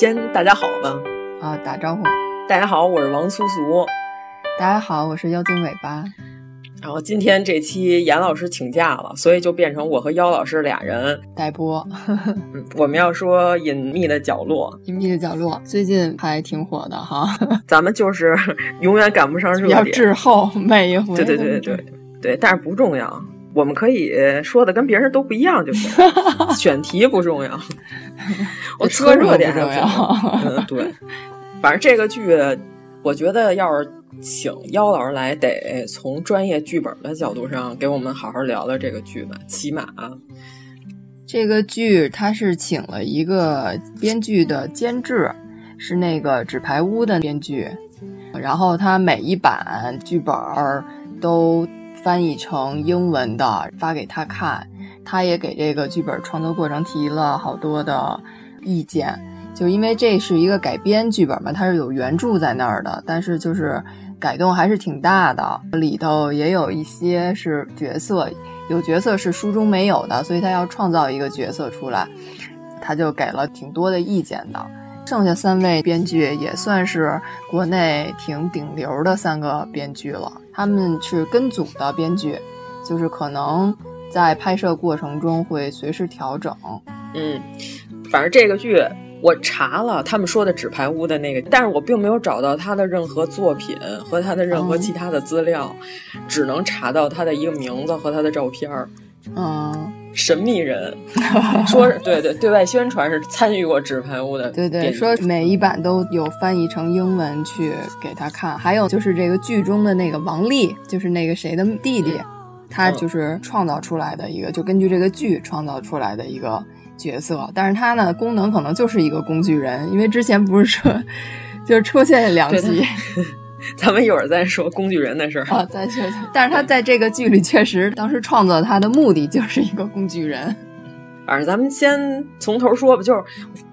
先大家好吧，啊，打招呼。大家好，我是王苏苏。大家好，我是妖精尾巴。然后今天这期严老师请假了，所以就变成我和妖老师俩人代播。嗯，我们要说隐秘的角落，隐秘的角落最近还挺火的哈。咱们就是永远赶不上热点，要滞后每一回。对对对对对，但是不重要。我们可以说的跟别人都不一样就行，选题不重要，我说热点重要。嗯，对，反正这个剧，我觉得要是请妖老师来，得从专业剧本的角度上给我们好好聊聊这个剧吧。起码，这个剧他是请了一个编剧的监制，是那个《纸牌屋》的编剧，然后他每一版剧本都。翻译成英文的发给他看，他也给这个剧本创作过程提了好多的意见。就因为这是一个改编剧本嘛，它是有原著在那儿的，但是就是改动还是挺大的。里头也有一些是角色，有角色是书中没有的，所以他要创造一个角色出来，他就给了挺多的意见的。剩下三位编剧也算是国内挺顶流的三个编剧了。他们是跟组的编剧，就是可能在拍摄过程中会随时调整。嗯，反正这个剧我查了他们说的《纸牌屋》的那个，但是我并没有找到他的任何作品和他的任何其他的资料，只能查到他的一个名字和他的照片儿。嗯。神秘人 说：“对对，对外宣传是参与过《纸牌屋》的。对对，说每一版都有翻译成英文去给他看。还有就是这个剧中的那个王丽，就是那个谁的弟弟，他就是创造出来的一个，就根据这个剧创造出来的一个角色。但是他呢，功能可能就是一个工具人，因为之前不是说 就是出现两集。” 咱们一会儿再说工具人的事儿啊，再说。但是他在这个剧里确实，当时创作他的目的就是一个工具人。反正咱们先从头说吧，就是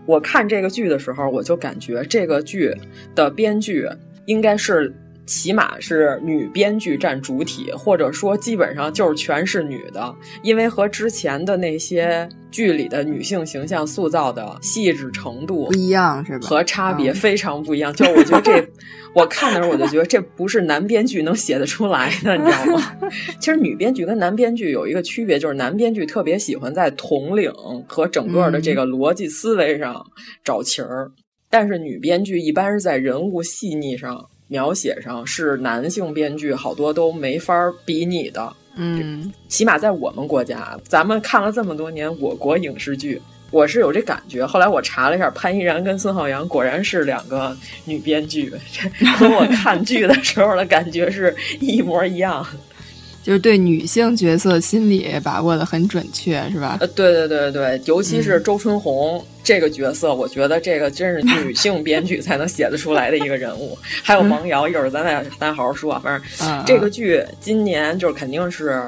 我看这个剧的时候，我就感觉这个剧的编剧应该是起码是女编剧占主体，或者说基本上就是全是女的，因为和之前的那些剧里的女性形象塑造的细致程度不一样，是吧？和差别非常不一样。就我觉得这。我看的时候，我就觉得这不是男编剧能写得出来的，你知道吗？其实女编剧跟男编剧有一个区别，就是男编剧特别喜欢在统领和整个的这个逻辑思维上找情儿，但是女编剧一般是在人物细腻上描写上是男性编剧好多都没法比拟的。嗯，起码在我们国家，咱们看了这么多年我国影视剧。我是有这感觉。后来我查了一下，潘依然跟孙浩洋果然是两个女编剧，这 和我看剧的时候的感觉是一模一样。就是对女性角色心理把握的很准确，是吧？呃，对对对对，尤其是周春红、嗯、这个角色，我觉得这个真是女性编剧才能写得出来的一个人物。还有王瑶，一会儿咱再咱好好说。反正这个剧今年就是肯定是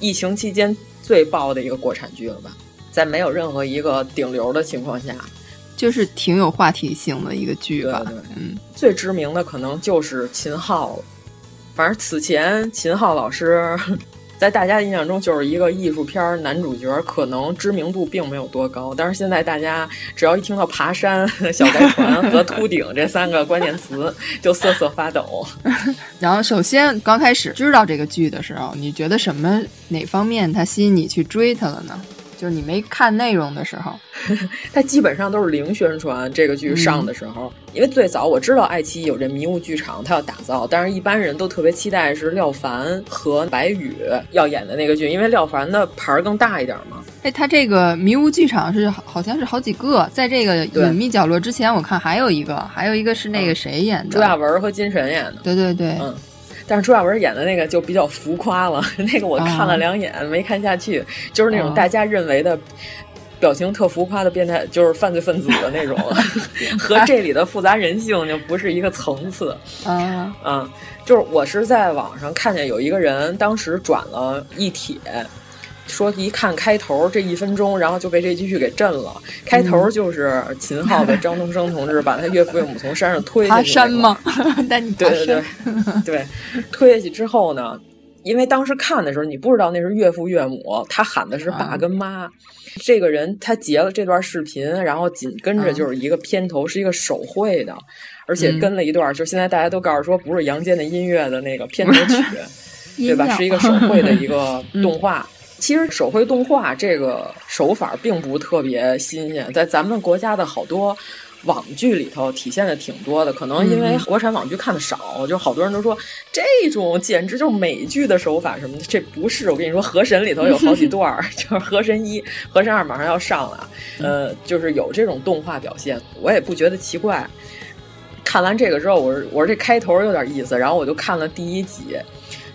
疫情期间最爆的一个国产剧了吧？在没有任何一个顶流的情况下，就是挺有话题性的一个剧吧。对对嗯，最知名的可能就是秦昊了。反正此前秦昊老师在大家的印象中就是一个艺术片男主角，可能知名度并没有多高。但是现在大家只要一听到爬山、小白船和秃顶 这三个关键词，就瑟瑟发抖。然后，首先刚开始知道这个剧的时候，你觉得什么哪方面它吸引你去追它了呢？就是你没看内容的时候，它基本上都是零宣传。这个剧上的时候，嗯、因为最早我知道爱奇艺有这迷雾剧场，它要打造，但是一般人都特别期待是廖凡和白宇要演的那个剧，因为廖凡的牌儿更大一点嘛。哎，他这个迷雾剧场是好像是好几个，在这个隐秘角落之前，我看还有一个，还有一个是那个谁演的，朱亚文和金晨演的。对对对，嗯。但是朱亚文演的那个就比较浮夸了，那个我看了两眼、哦、没看下去，就是那种大家认为的表情特浮夸的变态，就是犯罪分子的那种，和这里的复杂人性就不是一个层次。啊嗯，就是我是在网上看见有一个人当时转了一帖。说一看开头这一分钟，然后就被这剧给震了。开头就是秦昊的张东升同志把他岳父岳母从山上推下去。爬山吗？带你对对对对，推下去之后呢，因为当时看的时候你不知道那是岳父岳母，他喊的是爸跟妈。嗯、这个人他截了这段视频，然后紧跟着就是一个片头，是一个手绘的，而且跟了一段，就现在大家都告诉说不是杨坚的音乐的那个片头曲，对吧？是一个手绘的一个 动画。其实手绘动画这个手法并不特别新鲜，在咱们国家的好多网剧里头体现的挺多的。可能因为国产网剧看的少，就好多人都说这种简直就是美剧的手法什么的。这不是，我跟你说，《河神》里头有好几段，就是《河神一》《河神二》马上要上了，呃，就是有这种动画表现，我也不觉得奇怪。看完这个之后，我说我说这开头有点意思，然后我就看了第一集。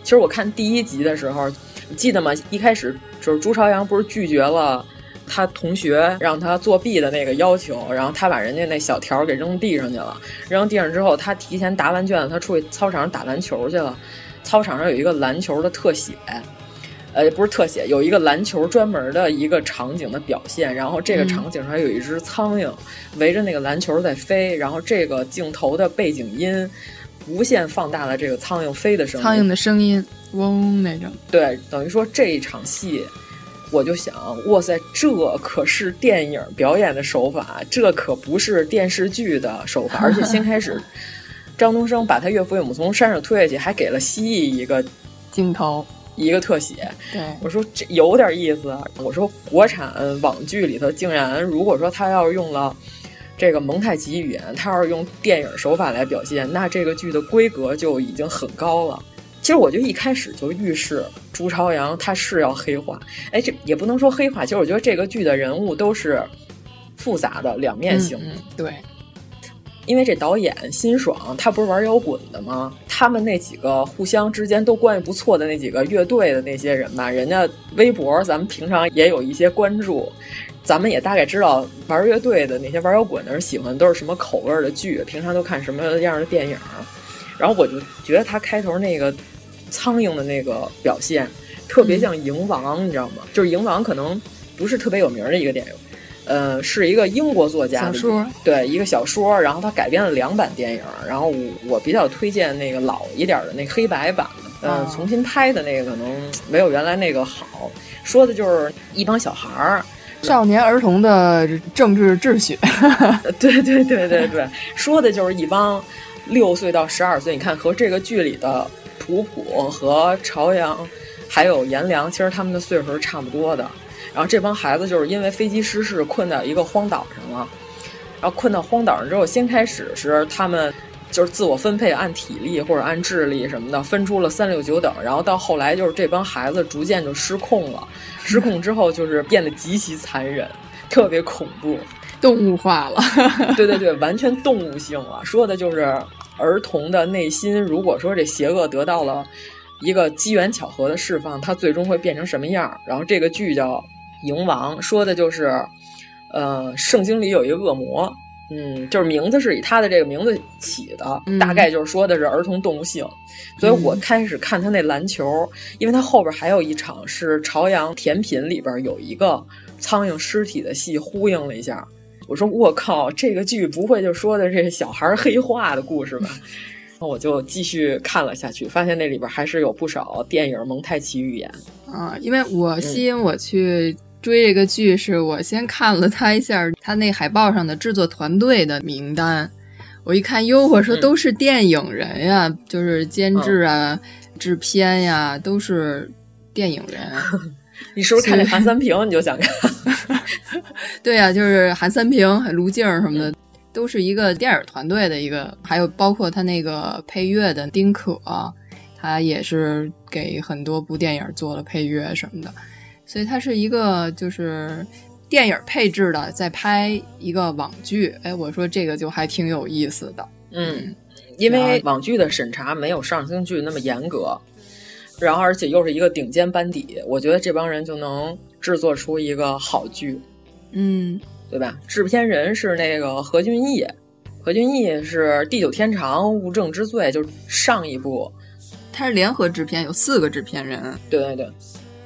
其实我看第一集的时候。你记得吗？一开始就是朱朝阳不是拒绝了他同学让他作弊的那个要求，然后他把人家那小条给扔地上去了。扔地上之后，他提前答完卷子，他出去操场上打篮球去了。操场上有一个篮球的特写，呃，不是特写，有一个篮球专门的一个场景的表现。然后这个场景上有一只苍蝇围着那个篮球在飞，然后这个镜头的背景音无限放大了这个苍蝇飞的声音，苍蝇的声音。嗡，那种对，等于说这一场戏，我就想，哇塞，这可是电影表演的手法，这可不是电视剧的手法。而且先开始，张东升把他岳父岳母从山上推下去，还给了蜥蜴一个 镜头，一个特写。对，我说这有点意思。我说国产网剧里头，竟然如果说他要是用了这个蒙太奇语言，他要是用电影手法来表现，那这个剧的规格就已经很高了。其实我就一开始就预示朱朝阳他是要黑化，哎，这也不能说黑化。其实我觉得这个剧的人物都是复杂的、两面性的。嗯、对，因为这导演辛爽他不是玩摇滚的吗？他们那几个互相之间都关系不错的那几个乐队的那些人吧，人家微博咱们平常也有一些关注，咱们也大概知道玩乐队的那些玩摇滚的人喜欢都是什么口味的剧，平常都看什么样的电影。然后我就觉得他开头那个。苍蝇的那个表现特别像《蝇王》嗯，你知道吗？就是《蝇王》可能不是特别有名的一个电影，呃，是一个英国作家的小说，对一个小说，然后他改编了两版电影，然后我我比较推荐那个老一点的那黑白版的，嗯、呃，重新拍的那个可能没有原来那个好，说的就是一帮小孩儿。少年儿童的政治秩序，对对对对对，说的就是一帮六岁到十二岁，你看和这个剧里的。普普和朝阳，还有颜良，其实他们的岁数是差不多的。然后这帮孩子就是因为飞机失事困在一个荒岛上了，然后困到荒岛上之后，先开始是他们就是自我分配，按体力或者按智力什么的分出了三六九等，然后到后来就是这帮孩子逐渐就失控了，失控之后就是变得极其残忍。特别恐怖，动物化了。对对对，完全动物性了，说的就是儿童的内心。如果说这邪恶得到了一个机缘巧合的释放，它最终会变成什么样？然后这个剧叫《蝇王》，说的就是，呃，圣经里有一个恶魔。嗯，就是名字是以他的这个名字起的，嗯、大概就是说的是儿童动物性，所以我开始看他那篮球，因为他后边还有一场是朝阳甜品里边有一个苍蝇尸体的戏，呼应了一下。我说我靠，这个剧不会就说的这小孩黑化的故事吧？我就继续看了下去，发现那里边还是有不少电影蒙太奇语言啊，因为我吸引我去。嗯追这个剧是我先看了他一下，他那海报上的制作团队的名单，我一看，哟，我说都是电影人呀，嗯、就是监制啊、嗯、制片呀，都是电影人。你是不是看见韩三平你就想看？对呀、啊，就是韩三平、卢静什么的，嗯、都是一个电影团队的一个，还有包括他那个配乐的丁可，他也是给很多部电影做了配乐什么的。所以他是一个就是电影配置的，在拍一个网剧。哎，我说这个就还挺有意思的。嗯，因为网剧的审查没有上星剧那么严格，然后而且又是一个顶尖班底，我觉得这帮人就能制作出一个好剧。嗯，对吧？制片人是那个何俊毅，何俊毅是《地久天长》《物证之罪》，就是上一部，他是联合制片，有四个制片人。对对对。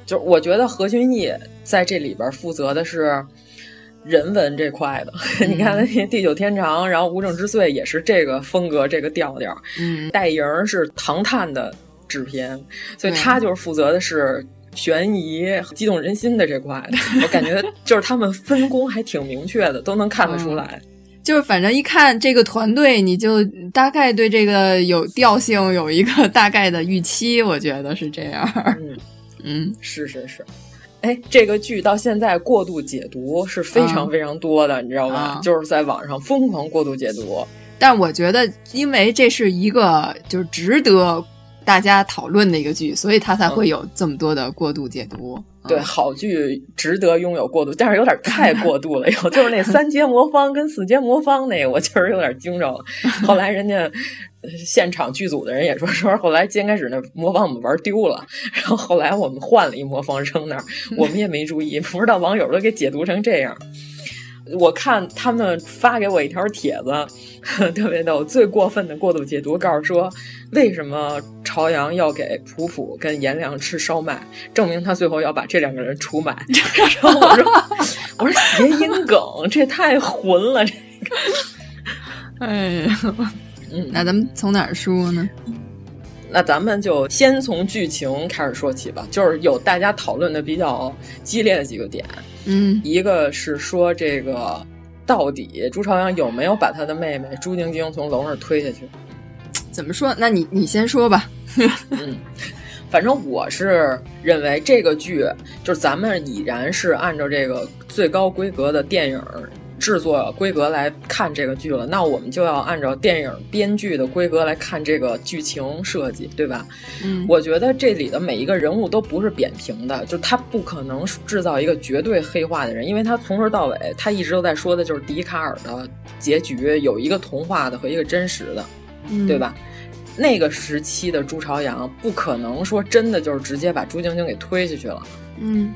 就是我觉得何俊毅在这里边负责的是人文这块的。嗯、你看那《地久天长》，然后《无证之罪》也是这个风格、这个调调。嗯，戴莹是唐探的制片，所以他就是负责的是悬疑、激动人心的这块。我感觉就是他们分工还挺明确的，都能看得出来。嗯就是反正一看这个团队，你就大概对这个有调性有一个大概的预期，我觉得是这样。嗯。嗯，是是是，哎，这个剧到现在过度解读是非常非常多的，啊、你知道吧？啊、就是在网上疯狂过度解读。但我觉得，因为这是一个就是值得大家讨论的一个剧，所以它才会有这么多的过度解读。嗯、对，好剧值得拥有过度，但是有点太过度了。有就是那三阶魔方跟四阶魔方那个，我确实有点惊着了。后来人家。现场剧组的人也说说，后来先开始那魔方我们玩丢了，然后后来我们换了一魔方扔那儿，我们也没注意，不知道网友都给解读成这样。我看他们发给我一条帖子，特别逗，最过分的过度解读，告诉说为什么朝阳要给普普跟颜良吃烧麦，证明他最后要把这两个人出卖。然后我说，我说谐音梗，这太混了，这个。哎呀。嗯，那咱们从哪儿说呢？那咱们就先从剧情开始说起吧，就是有大家讨论的比较激烈的几个点。嗯，一个是说这个到底朱朝阳有没有把他的妹妹朱晶晶从楼上推下去？怎么说？那你你先说吧。嗯，反正我是认为这个剧就是咱们已然是按照这个最高规格的电影。制作规格来看这个剧了，那我们就要按照电影编剧的规格来看这个剧情设计，对吧？嗯，我觉得这里的每一个人物都不是扁平的，就他不可能制造一个绝对黑化的人，因为他从头到尾他一直都在说的就是笛卡尔的结局有一个童话的和一个真实的，嗯、对吧？那个时期的朱朝阳不可能说真的就是直接把朱晶晶给推下去了，嗯。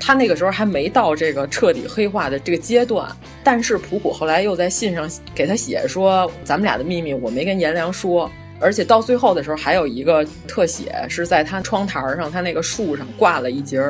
他那个时候还没到这个彻底黑化的这个阶段，但是普普后来又在信上给他写说，咱们俩的秘密我没跟颜良说，而且到最后的时候还有一个特写是在他窗台上，他那个树上挂了一截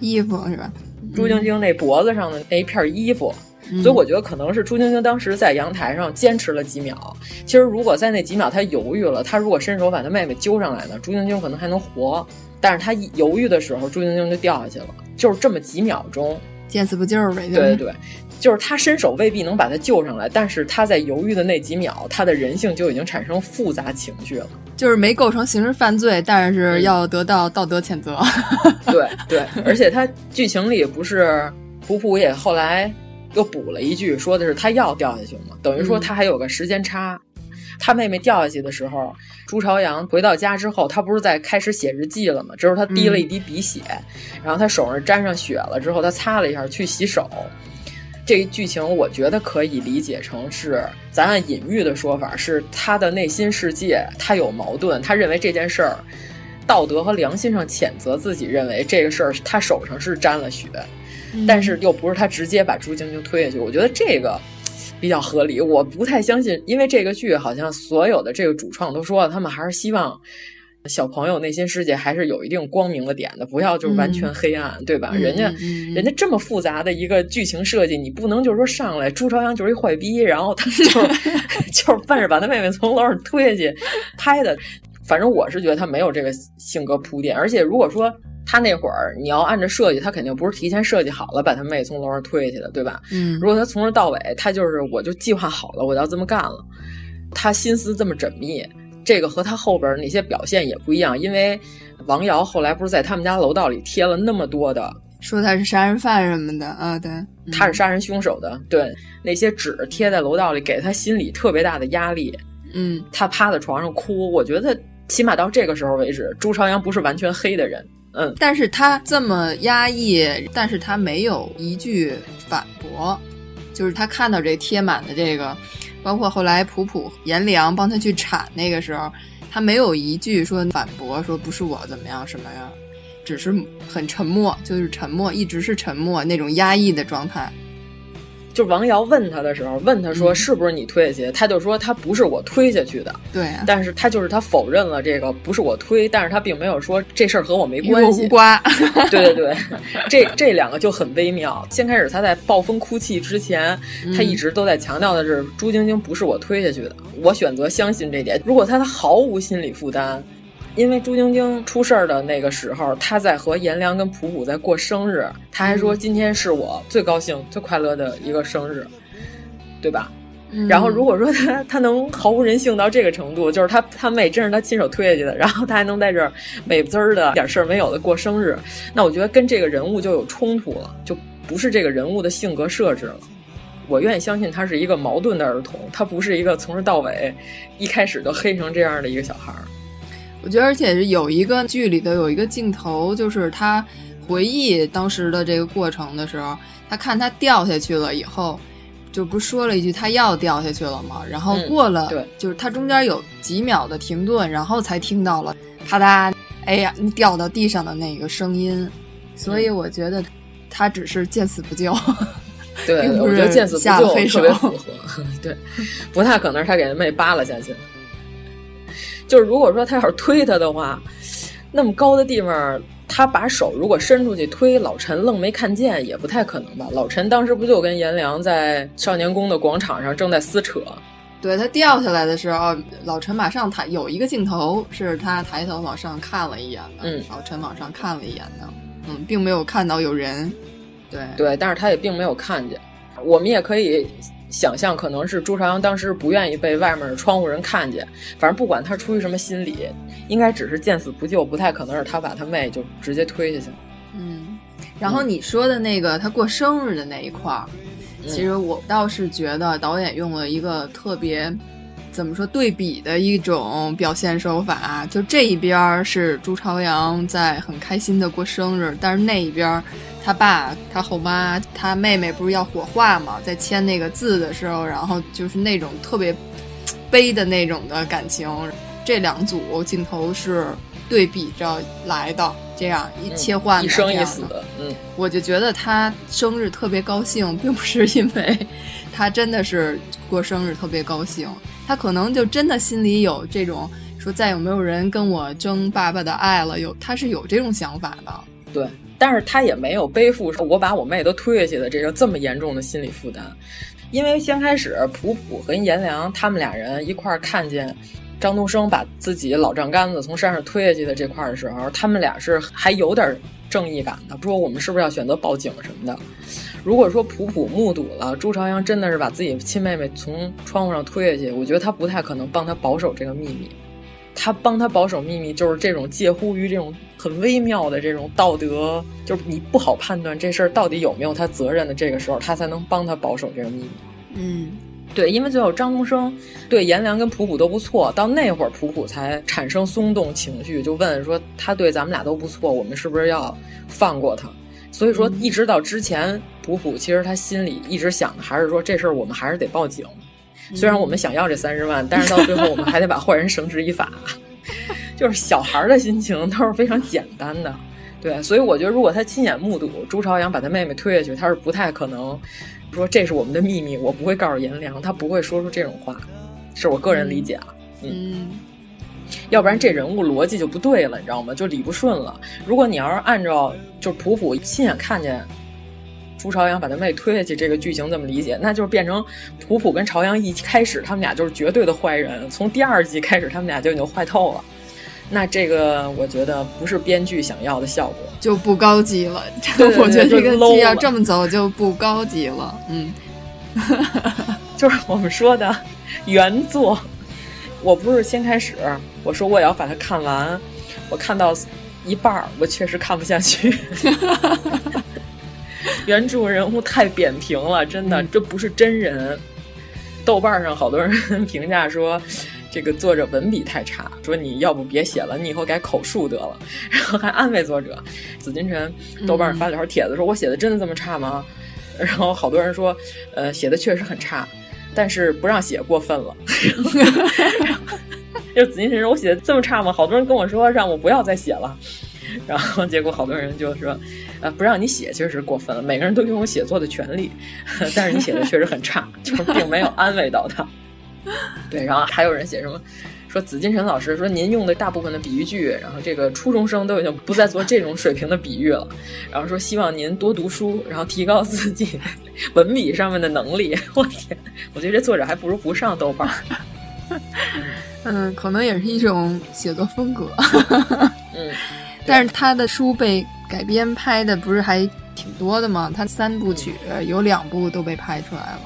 衣服是吧？朱晶晶那脖子上的那一片衣服，嗯、所以我觉得可能是朱晶晶当时在阳台上坚持了几秒。其实如果在那几秒他犹豫了，他如果伸手把他妹妹揪上来呢，朱晶晶可能还能活。但是他犹豫的时候，朱晶晶就掉下去了，就是这么几秒钟，见死不救呗。对对对，就是他伸手未必能把他救上来，但是他在犹豫的那几秒，他的人性就已经产生复杂情绪了。就是没构成刑事犯罪，但是要得到道德谴责。嗯、对对，而且他剧情里不是普普也后来又补了一句，说的是他要掉下去嘛，等于说他还有个时间差。他妹妹掉下去的时候，朱朝阳回到家之后，他不是在开始写日记了吗？这时候他滴了一滴鼻血，嗯、然后他手上沾上血了之后，他擦了一下去洗手。这个剧情我觉得可以理解成是，咱按隐喻的说法是他的内心世界他有矛盾，他认为这件事儿道德和良心上谴责自己，认为这个事儿他手上是沾了血，嗯但是又不是他直接把朱晶晶推下去，我觉得这个。比较合理，我不太相信，因为这个剧好像所有的这个主创都说了，他们还是希望小朋友内心世界还是有一定光明的点的，不要就是完全黑暗，嗯、对吧？人家、嗯、人家这么复杂的一个剧情设计，你不能就是说上来朱朝阳就是一坏逼，然后他就 就是奔着把他妹妹从楼上推下去拍的。反正我是觉得他没有这个性格铺垫，而且如果说。他那会儿，你要按照设计，他肯定不是提前设计好了把他妹从楼上推下去的，对吧？嗯，如果他从头到尾，他就是我就计划好了，我要这么干了，他心思这么缜密，这个和他后边那些表现也不一样。因为王瑶后来不是在他们家楼道里贴了那么多的，说他是杀人犯什么的啊，对，嗯、他是杀人凶手的，对，那些纸贴在楼道里，给他心里特别大的压力。嗯，他趴在床上哭，我觉得起码到这个时候为止，朱朝阳不是完全黑的人。嗯，但是他这么压抑，但是他没有一句反驳，就是他看到这贴满的这个，包括后来普普颜良帮他去铲那个时候，他没有一句说反驳，说不是我怎么样什么呀，只是很沉默，就是沉默，一直是沉默那种压抑的状态。就王瑶问他的时候，问他说是不是你推下去，他就说他不是我推下去的。对、啊，但是他就是他否认了这个不是我推，但是他并没有说这事儿和我没关系，无关。对对对，这这两个就很微妙。先开始他在暴风哭泣之前，他一直都在强调的是朱晶晶不是我推下去的，我选择相信这点。如果他他毫无心理负担。因为朱晶晶出事儿的那个时候，她在和颜良跟普普在过生日，她还说今天是我最高兴、最快乐的一个生日，对吧？嗯、然后如果说她她能毫无人性到这个程度，就是她她妹真是她亲手推下去的，然后她还能在这儿美不滋儿的点事儿没有的过生日，那我觉得跟这个人物就有冲突了，就不是这个人物的性格设置了。我愿意相信他是一个矛盾的儿童，他不是一个从头到尾一开始就黑成这样的一个小孩儿。我觉得，而且是有一个剧里头有一个镜头，就是他回忆当时的这个过程的时候，他看他掉下去了以后，就不是说了一句他要掉下去了吗？然后过了，嗯、对，就是他中间有几秒的停顿，然后才听到了啪嗒，哎呀，你掉到地上的那个声音。所以我觉得他只是见死不救。对，我觉得见死不救特别符合。对，不太可能是他给他妹扒拉下去。就是如果说他要是推他的话，那么高的地方，他把手如果伸出去推，老陈愣没看见，也不太可能吧？老陈当时不就跟颜良在少年宫的广场上正在撕扯？对他掉下来的时候，老陈马上抬，有一个镜头是他抬头往上看了一眼的，嗯，老陈往上看了一眼的，嗯，并没有看到有人，对对，但是他也并没有看见。我们也可以。想象可能是朱朝阳当时不愿意被外面的窗户人看见，反正不管他出于什么心理，应该只是见死不救，不太可能是他把他妹就直接推下去了。嗯，然后你说的那个他过生日的那一块儿，嗯、其实我倒是觉得导演用了一个特别怎么说对比的一种表现手法，就这一边是朱朝阳在很开心的过生日，但是那一边。他爸、他后妈、他妹妹不是要火化嘛？在签那个字的时候，然后就是那种特别悲的那种的感情。这两组镜头是对比着来的，这样一切换、嗯、一生一死。嗯，我就觉得他生日特别高兴，并不是因为他真的是过生日特别高兴，他可能就真的心里有这种说再有没有人跟我争爸爸的爱了，有他是有这种想法的。对。但是他也没有背负说我把我妹都推下去的这个这么严重的心理负担，因为先开始普普和颜良他们俩人一块儿看见张东升把自己老丈杆子从山上推下去的这块儿的时候，他们俩是还有点正义感的，说我们是不是要选择报警什么的。如果说普普目睹了朱朝阳真的是把自己亲妹妹从窗户上推下去，我觉得他不太可能帮他保守这个秘密。他帮他保守秘密，就是这种介乎于这种很微妙的这种道德，就是你不好判断这事儿到底有没有他责任的这个时候，他才能帮他保守这个秘密。嗯，对，因为最后张东升对颜良跟普普都不错，到那会儿普普才产生松动情绪，就问说他对咱们俩都不错，我们是不是要放过他？所以说，一直到之前，普普其实他心里一直想的还是说这事儿我们还是得报警。虽然我们想要这三十万，但是到最后我们还得把坏人绳之以法。就是小孩的心情都是非常简单的，对。所以我觉得，如果他亲眼目睹朱朝阳把他妹妹推下去，他是不太可能说这是我们的秘密，我不会告诉颜良，他不会说出这种话。是我个人理解啊，嗯。要不然这人物逻辑就不对了，你知道吗？就理不顺了。如果你要是按照就是普普亲眼看见朱朝阳把他妹推下去这个剧情这么理解，那就是变成普普跟朝阳一开始他们俩就是绝对的坏人，从第二季开始他们俩就已经坏透了。那这个我觉得不是编剧想要的效果，就不高级了。对我觉得这个剧要这么走就不高级了。嗯，就是我们说的 原作。我不是先开始我说我也要把它看完，我看到一半儿，我确实看不下去。原著人物太扁平了，真的，这不是真人。豆瓣上好多人评价说，这个作者文笔太差，说你要不别写了，你以后改口述得了。然后还安慰作者。紫金陈豆瓣上发了条帖子，说我写的真的这么差吗？然后好多人说，呃，写的确实很差。但是不让写过分了，就紫金神说：“我写的这么差吗？”好多人跟我说让我不要再写了，然后结果好多人就说：“呃，不让你写确实过分了。每个人都拥有写作的权利，但是你写的确实很差，就是并没有安慰到他。”对，然后还有人写什么？说紫金陈老师说您用的大部分的比喻句，然后这个初中生都已经不再做这种水平的比喻了。然后说希望您多读书，然后提高自己文笔上面的能力。我天，我觉得这作者还不如不上豆瓣。嗯，可能也是一种写作风格。嗯，但是他的书被改编拍的不是还挺多的吗？他三部曲有两部都被拍出来了。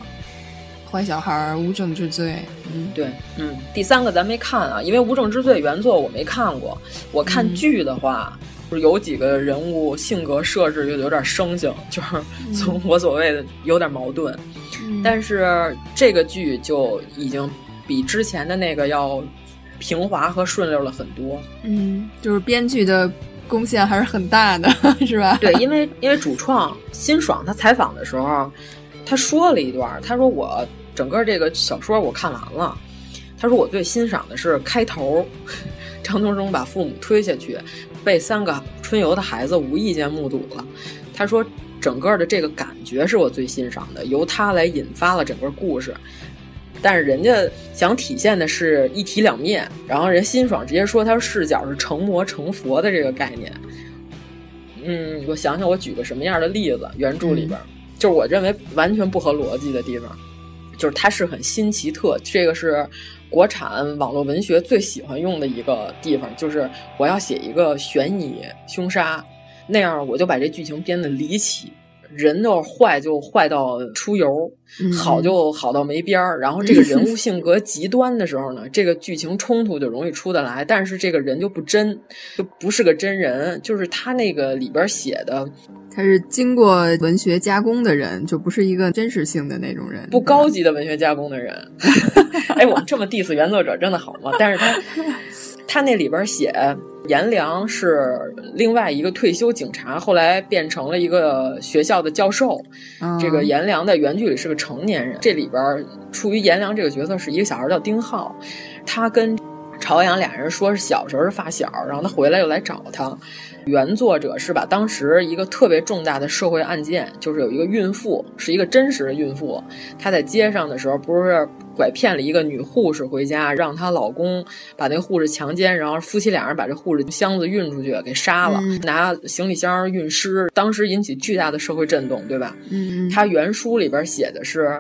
坏小孩无证之罪，嗯，对，嗯，第三个咱没看啊，因为无证之罪原作我没看过。我看剧的话，就是有几个人物性格设置就有点生性，就是从我所谓的有点矛盾。但是这个剧就已经比之前的那个要平滑和顺溜了很多。嗯，就是编剧的贡献还是很大的，是吧？对，因为因为主创辛爽他采访的时候，他说了一段，他说我。整个这个小说我看完了，他说我最欣赏的是开头，张东升把父母推下去，被三个春游的孩子无意间目睹了。他说整个的这个感觉是我最欣赏的，由他来引发了整个故事。但是人家想体现的是一体两面，然后人辛爽直接说他视角是成魔成佛的这个概念。嗯，我想想，我举个什么样的例子？原著里边就是我认为完全不合逻辑的地方。就是它是很新奇特，这个是国产网络文学最喜欢用的一个地方。就是我要写一个悬疑凶杀，那样我就把这剧情编得离奇，人就坏就坏到出油，好就好到没边儿。然后这个人物性格极端的时候呢，这个剧情冲突就容易出得来，但是这个人就不真，就不是个真人。就是他那个里边写的。他是经过文学加工的人，就不是一个真实性的那种人，不高级的文学加工的人。哎，我们这么 diss 原作者真的好吗？但是他 他那里边写颜良是另外一个退休警察，后来变成了一个学校的教授。这个颜良在原剧里是个成年人，这里边出于颜良这个角色是一个小孩叫丁浩，他跟朝阳俩人说是小时候是发小，然后他回来又来找他。原作者是把当时一个特别重大的社会案件，就是有一个孕妇，是一个真实的孕妇，她在街上的时候不是拐骗了一个女护士回家，让她老公把那护士强奸，然后夫妻俩人把这护士箱子运出去给杀了，拿行李箱运尸，当时引起巨大的社会震动，对吧？嗯，他原书里边写的是。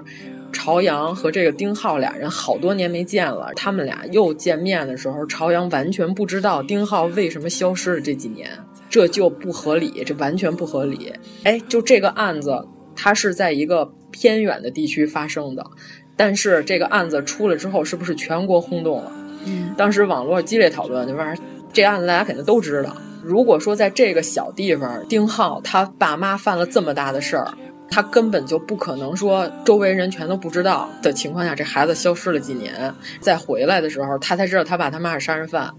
朝阳和这个丁浩俩人好多年没见了，他们俩又见面的时候，朝阳完全不知道丁浩为什么消失了这几年，这就不合理，这完全不合理。哎，就这个案子，它是在一个偏远的地区发生的，但是这个案子出了之后，是不是全国轰动了？嗯，当时网络激烈讨论，这玩意儿，这案子大家肯定都知道。如果说在这个小地方，丁浩他爸妈犯了这么大的事儿。他根本就不可能说周围人全都不知道的情况下，这孩子消失了几年，再回来的时候，他才知道他爸他妈是杀人犯。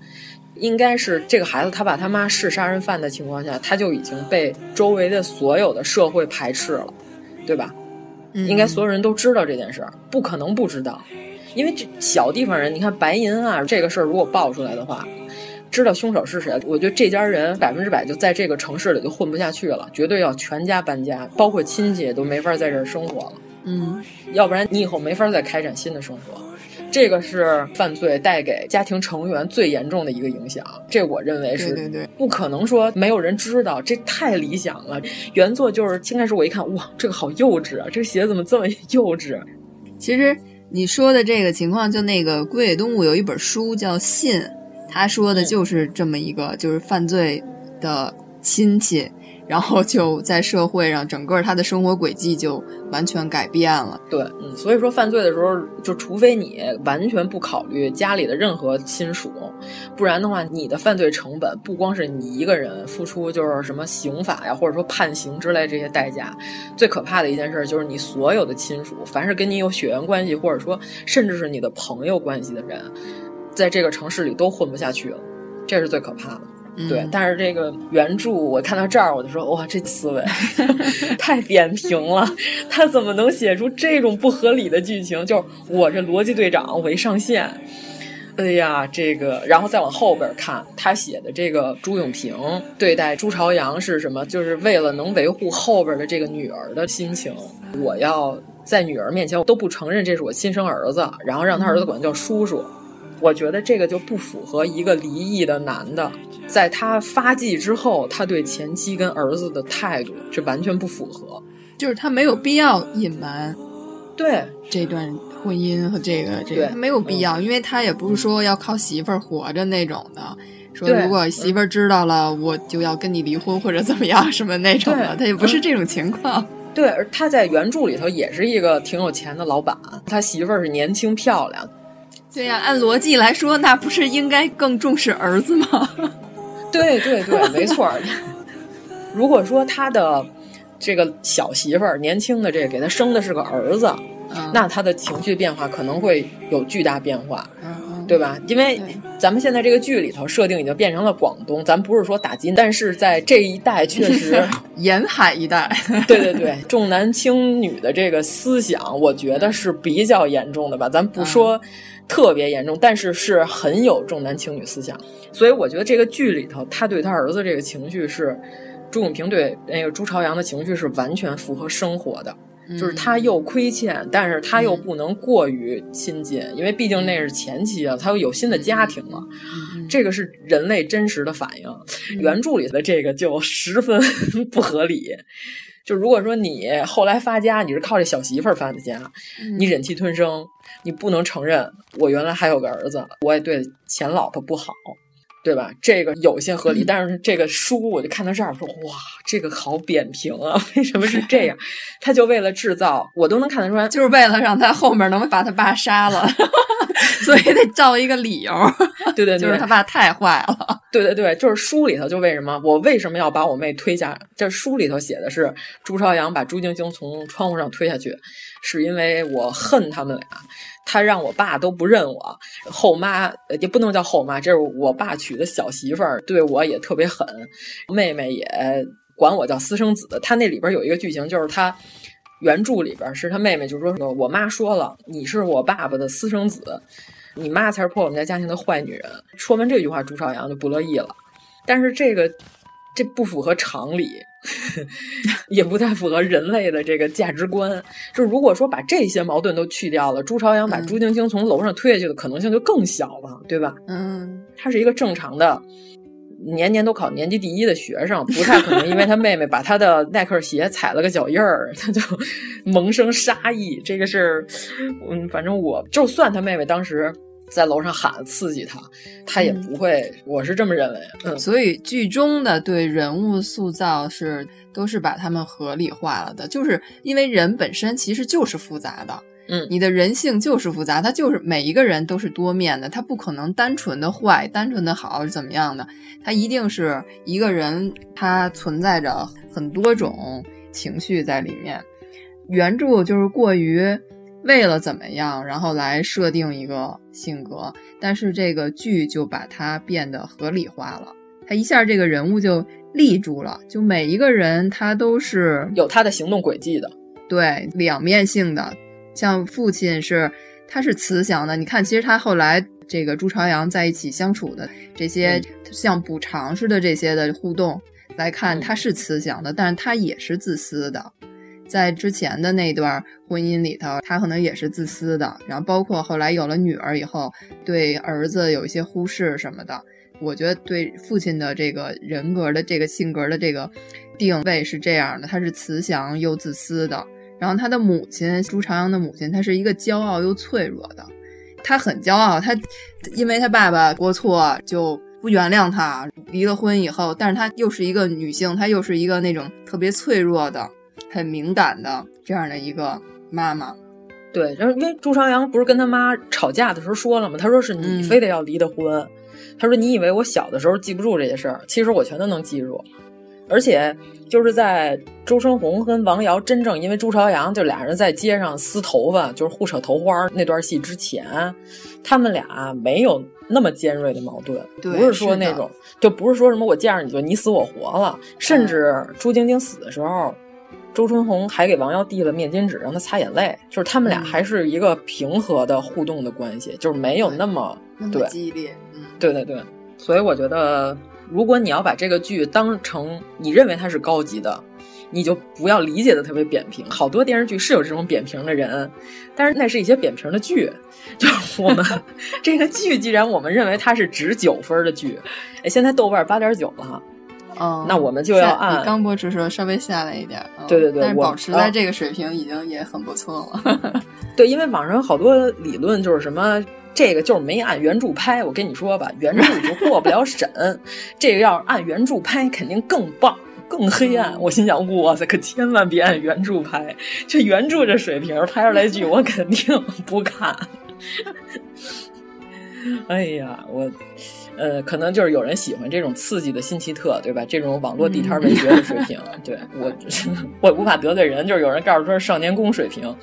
应该是这个孩子他爸他妈是杀人犯的情况下，他就已经被周围的所有的社会排斥了，对吧？嗯应该所有人都知道这件事儿，不可能不知道，因为这小地方人，你看白银啊，这个事儿如果爆出来的话，知道凶手是谁，我觉得这家人百分之百就在这个城市里就混不下去了，绝对要全家搬家，包括亲戚都没法在这儿生活了。嗯，要不然你以后没法再开展新的生活。这个是犯罪带给家庭成员最严重的一个影响，这我认为是对对对不可能说没有人知道，这太理想了。原作就是先开始我一看，哇，这个好幼稚啊，这个写的怎么这么幼稚？其实你说的这个情况，就那个龟尾动物有一本书叫《信》，他说的就是这么一个，就是犯罪的亲戚，然后就在社会上，整个他的生活轨迹就完全改变了。对，嗯，所以说犯罪的时候，就除非你完全不考虑家里的任何亲属，不然的话，你的犯罪成本不光是你一个人付出，就是什么刑法呀，或者说判刑之类这些代价。最可怕的一件事就是你所有的亲属，凡是跟你有血缘关系，或者说甚至是你的朋友关系的人，在这个城市里都混不下去了，这是最可怕的。对，嗯但是这个原著我看到这儿，我就说哇，这思维 太扁平了，他怎么能写出这种不合理的剧情？就是我这逻辑队长，我一上线，哎呀，这个，然后再往后边看，他写的这个朱永平对待朱朝阳是什么？就是为了能维护后边的这个女儿的心情，我要在女儿面前我都不承认这是我亲生儿子，然后让他儿子管他叫叔叔。我觉得这个就不符合一个离异的男的，在他发迹之后，他对前妻跟儿子的态度是完全不符合。就是他没有必要隐瞒对，这段婚姻和这个这个，对他没有必要，因为他也不是说要靠媳妇儿活着那种的。说如果媳妇儿知道了，我就要跟你离婚或者怎么样什么那种的，他也不是这种情况。对，而他在原著里头也是一个挺有钱的老板，他媳妇儿是年轻漂亮。对呀、按逻辑来说，那不是应该更重视儿子吗？对对对，没错儿。如果说他的这个小媳妇儿年轻的这个给他生的是个儿子，嗯那他的情绪变化可能会有巨大变化。对吧？因为咱们现在这个剧里头设定已经变成了广东，咱不是说打击，但是在这一代确实，沿海一带，对对对，重男轻女的这个思想，我觉得是比较严重的吧。咱不说特别严重，但是是很有重男轻女思想。所以我觉得这个剧里头，他对他儿子这个情绪是朱永平对那个朱朝阳的情绪是完全符合生活的。就是他又亏欠，但是他又不能过于亲近，因为毕竟那是前妻啊，他又有新的家庭了，这个是人类真实的反应。原著里的这个就十分 不合理。就如果说你后来发家，你是靠这小媳妇儿发的家，你忍气吞声，你不能承认我原来还有个儿子，我也对前老婆不好。对吧？这个有些合理，但是这个书我就看到这儿我说，哇，这个好扁平啊！为什么是这样？他就为了制造，我都能看得出来，就是为了让他后面能把他爸杀了，所以得造一个理由。对对对，就是他爸太坏了。对对对，就是书里头就为什么我为什么要把我妹推下？这书里头写的是朱朝阳把朱晶晶从窗户上推下去，是因为我恨他们俩。他让我爸都不认我，后妈也不能叫后妈，这是我爸娶的小媳妇儿，对我也特别狠。妹妹也管我叫私生子。他那里边有一个剧情，就是他原著里边是他妹妹就是说：“我妈说了，你是我爸爸的私生子，你妈才是破我们家家庭的坏女人。”说完这句话，朱朝阳就不乐意了。但是这个这不符合常理。也不太符合人类的这个价值观。就如果说把这些矛盾都去掉了，朱朝阳把朱晶晶从楼上推下去的可能性就更小了，对吧？嗯，他是一个正常的，年年都考年级第一的学生，不太可能因为他妹妹把他的耐克鞋踩了个脚印儿，他就萌生杀意。这个是，嗯，反正我就算他妹妹当时。在楼上喊刺激他，他也不会。嗯、我是这么认为。嗯，所以剧中的对人物塑造是都是把他们合理化了的，就是因为人本身其实就是复杂的。嗯，你的人性就是复杂，他就是每一个人都是多面的，他不可能单纯的坏、单纯的好是怎么样的，他一定是一个人，他存在着很多种情绪在里面。原著就是过于。为了怎么样，然后来设定一个性格，但是这个剧就把它变得合理化了，他一下这个人物就立住了，就每一个人他都是有他的行动轨迹的，对，两面性的。像父亲是他是慈祥的，你看，其实他后来这个朱朝阳在一起相处的这些像补偿似的这些的互动来看，他是慈祥的，但是他也是自私的。在之前的那段婚姻里头，他可能也是自私的。然后包括后来有了女儿以后，对儿子有一些忽视什么的。我觉得对父亲的这个人格的这个性格的这个定位是这样的，他是慈祥又自私的。然后他的母亲朱朝阳的母亲，她是一个骄傲又脆弱的。她很骄傲，她因为她爸爸过错就不原谅他。离了婚以后，但是她又是一个女性，她又是一个那种特别脆弱的。很敏感的这样的一个妈妈，对，然后因为朱朝阳不是跟他妈吵架的时候说了吗？他说是你非得要离的婚，他说你以为我小的时候记不住这些事儿，其实我全都能记住。而且就是在周春红跟王瑶真正因为朱朝阳就俩人在街上撕头发，就是互扯头花那段戏之前，他们俩没有那么尖锐的矛盾，不是说那种就不是说什么我见着你就你死我活了，甚至朱晶晶死的时候。周春红还给王瑶递了面巾纸，让他擦眼泪。就是他们俩还是一个平和的互动的关系，就是没有那么对激烈。嗯，对对对。所以我觉得，如果你要把这个剧当成你认为它是高级的，你就不要理解的特别扁平。好多电视剧是有这种扁平的人，但是那是一些扁平的剧。就是我们 这个剧，既然我们认为它是值九分的剧，哎，现在豆瓣八点九了。嗯，那我们就要按刚播出时候稍微下来一点，对对对，但是保持在这个水平已经也很不错了。对，因为网上有好多理论就是什么，这个就是没按原著拍。我跟你说吧，原著就过不了审，这个要是按原著拍，肯定更棒、更黑暗。我心想，哇塞，可千万别按原著拍，这原著这水平拍出来剧，我肯定不看。哎呀，我。呃，可能就是有人喜欢这种刺激的新奇特，对吧？这种网络地摊文学的水平，对我 我无法得罪人。就是有人告诉说少年宫水平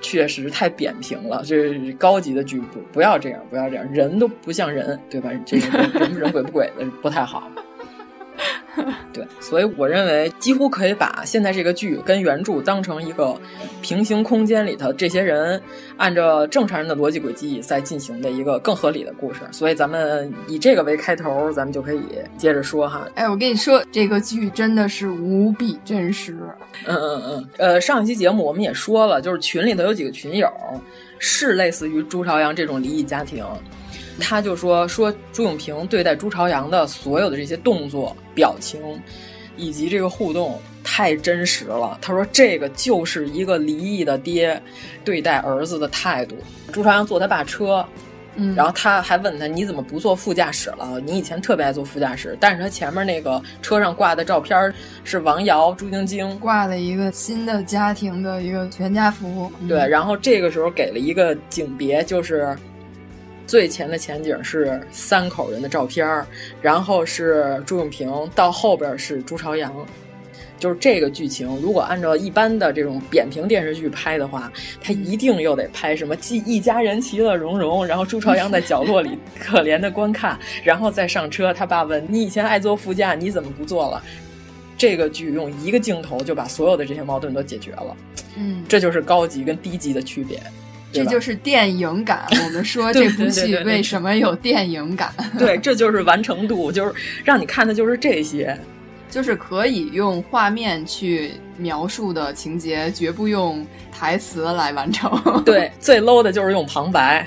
确实太扁平了，这高级的剧不不要这样，不要这样，人都不像人，对吧？这个人不人鬼不鬼的不太好。对，所以我认为几乎可以把现在这个剧跟原著当成一个平行空间里头这些人按照正常人的逻辑轨迹在进行的一个更合理的故事。所以咱们以这个为开头，咱们就可以接着说哈。哎，我跟你说，这个剧真的是无比真实。嗯嗯嗯。呃，上一期节目我们也说了，就是群里头有几个群友是类似于朱朝阳这种离异家庭。他就说说朱永平对待朱朝阳的所有的这些动作、表情，以及这个互动太真实了。他说这个就是一个离异的爹对待儿子的态度。朱朝阳坐他爸车，嗯，然后他还问他你怎么不坐副驾驶了？你以前特别爱坐副驾驶。但是他前面那个车上挂的照片是王瑶、朱晶晶挂了一个新的家庭的一个全家福。对，然后这个时候给了一个景别，就是。最前的前景是三口人的照片儿然后是朱永平，到后边是朱朝阳，就是这个剧情。如果按照一般的这种扁平电视剧拍的话，他一定又得拍什么既一家人其乐融融，然后朱朝阳在角落里 可怜的观看，然后再上车。他爸问你以前爱坐副驾，你怎么不坐了？这个剧用一个镜头就把所有的这些矛盾都解决了。嗯，这就是高级跟低级的区别。这就是电影感。我们说这部剧为什么有电影感？对，这就是完成度，就是让你看的就是这些，就是可以用画面去描述的情节，绝不用台词来完成。对，最 low 的就是用旁白，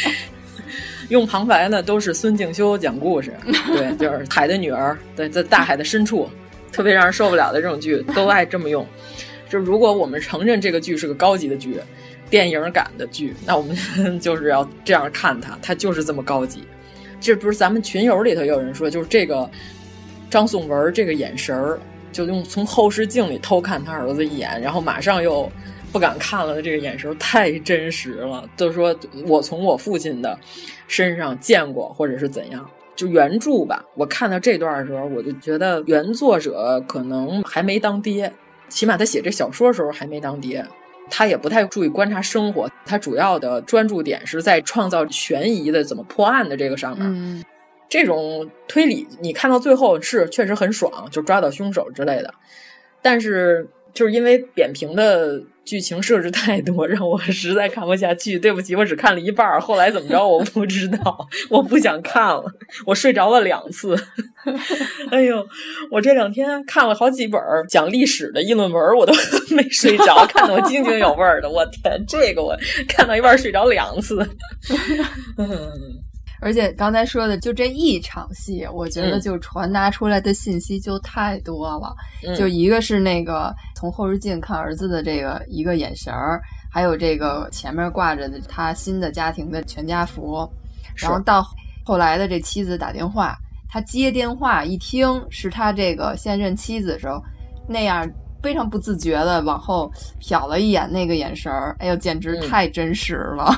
用旁白呢都是孙敬修讲故事。对，就是海的女儿，对，在大海的深处，特别让人受不了的这种剧都爱这么用。就如果我们承认这个剧是个高级的剧。电影感的剧，那我们 就是要这样看它，它就是这么高级。这不是咱们群友里头有人说，就是这个张颂文这个眼神儿，就用从后视镜里偷看他儿子一眼，然后马上又不敢看了的这个眼神太真实了。就说我从我父亲的身上见过，或者是怎样。就原著吧，我看到这段的时候，我就觉得原作者可能还没当爹，起码他写这小说的时候还没当爹。他也不太注意观察生活，他主要的专注点是在创造悬疑的怎么破案的这个上面。嗯，这种推理你看到最后是确实很爽，就抓到凶手之类的，但是就是因为扁平的剧情设置太多，让我实在看不下去。对不起，我只看了一半，后来怎么着我不知道，我不想看了，我睡着了两次。哎呦，我这两天看了好几本讲历史的议论文，我都没睡着，看得我津津有味的。我天，这个我看到一半睡着两次。嗯。而且刚才说的就这一场戏，我觉得就传达出来的信息就太多了。嗯、就一个是那个从后视镜看儿子的这个一个眼神儿，还有这个前面挂着的他新的家庭的全家福，然后到后来的这妻子打电话，他接电话一听是他这个现任妻子的时候，那样非常不自觉的往后瞟了一眼那个眼神儿，哎呦，简直太真实了，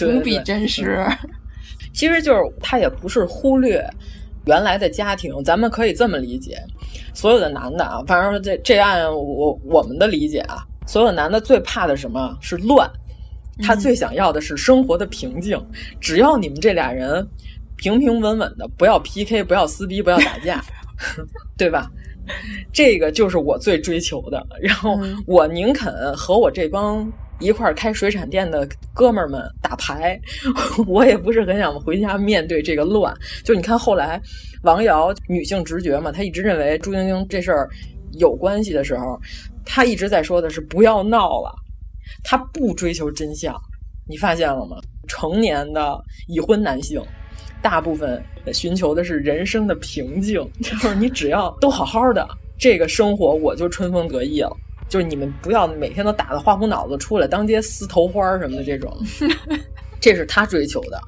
嗯、无比真实。其实就是他也不是忽略原来的家庭，咱们可以这么理解：所有的男的啊，反正这这按我我们的理解啊，所有男的最怕的什么是乱，他最想要的是生活的平静。嗯、只要你们这俩人平平稳稳的，不要 PK，不要撕逼，不要打架，对吧？这个就是我最追求的。然后我宁肯和我这帮。一块儿开水产店的哥们儿们打牌，我也不是很想回家面对这个乱。就你看后来王瑶女性直觉嘛，她一直认为朱晶晶这事儿有关系的时候，她一直在说的是不要闹了，她不追求真相。你发现了吗？成年的已婚男性，大部分寻求的是人生的平静，就是你只要都好好的，这个生活我就春风得意了。就是你们不要每天都打的花胡脑子出来当街撕头花什么的这种，这是他追求的。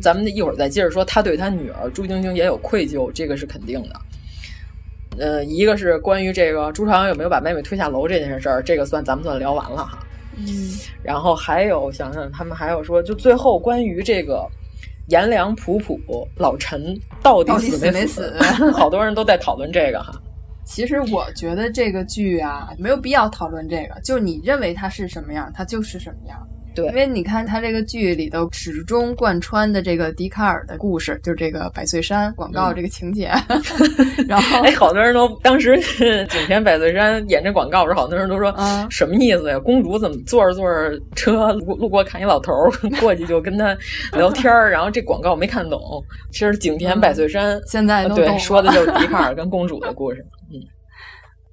咱们一会儿再接着说，他对他女儿朱晶晶也有愧疚，这个是肯定的。呃，一个是关于这个朱朝阳有没有把妹妹推下楼这件事儿，这个算咱们算聊完了哈。嗯，然后还有想想他们还有说，就最后关于这个颜良、普普、老陈到底死没死，好多人都在讨论这个哈。其实我觉得这个剧啊，没有必要讨论这个。就是你认为它是什么样，它就是什么样。对，因为你看他这个剧里头始终贯穿的这个笛卡尔的故事，就是这个百岁山广告这个情节。嗯、然后，哎，好多人都当时 景甜百岁山演这广告时，好多人都说，嗯、什么意思呀？公主怎么坐着坐着车路路过看一老头儿，过去就跟他聊天儿，然后这广告没看懂。其实景甜百岁山、嗯、现在对说的就是笛卡尔跟公主的故事。嗯，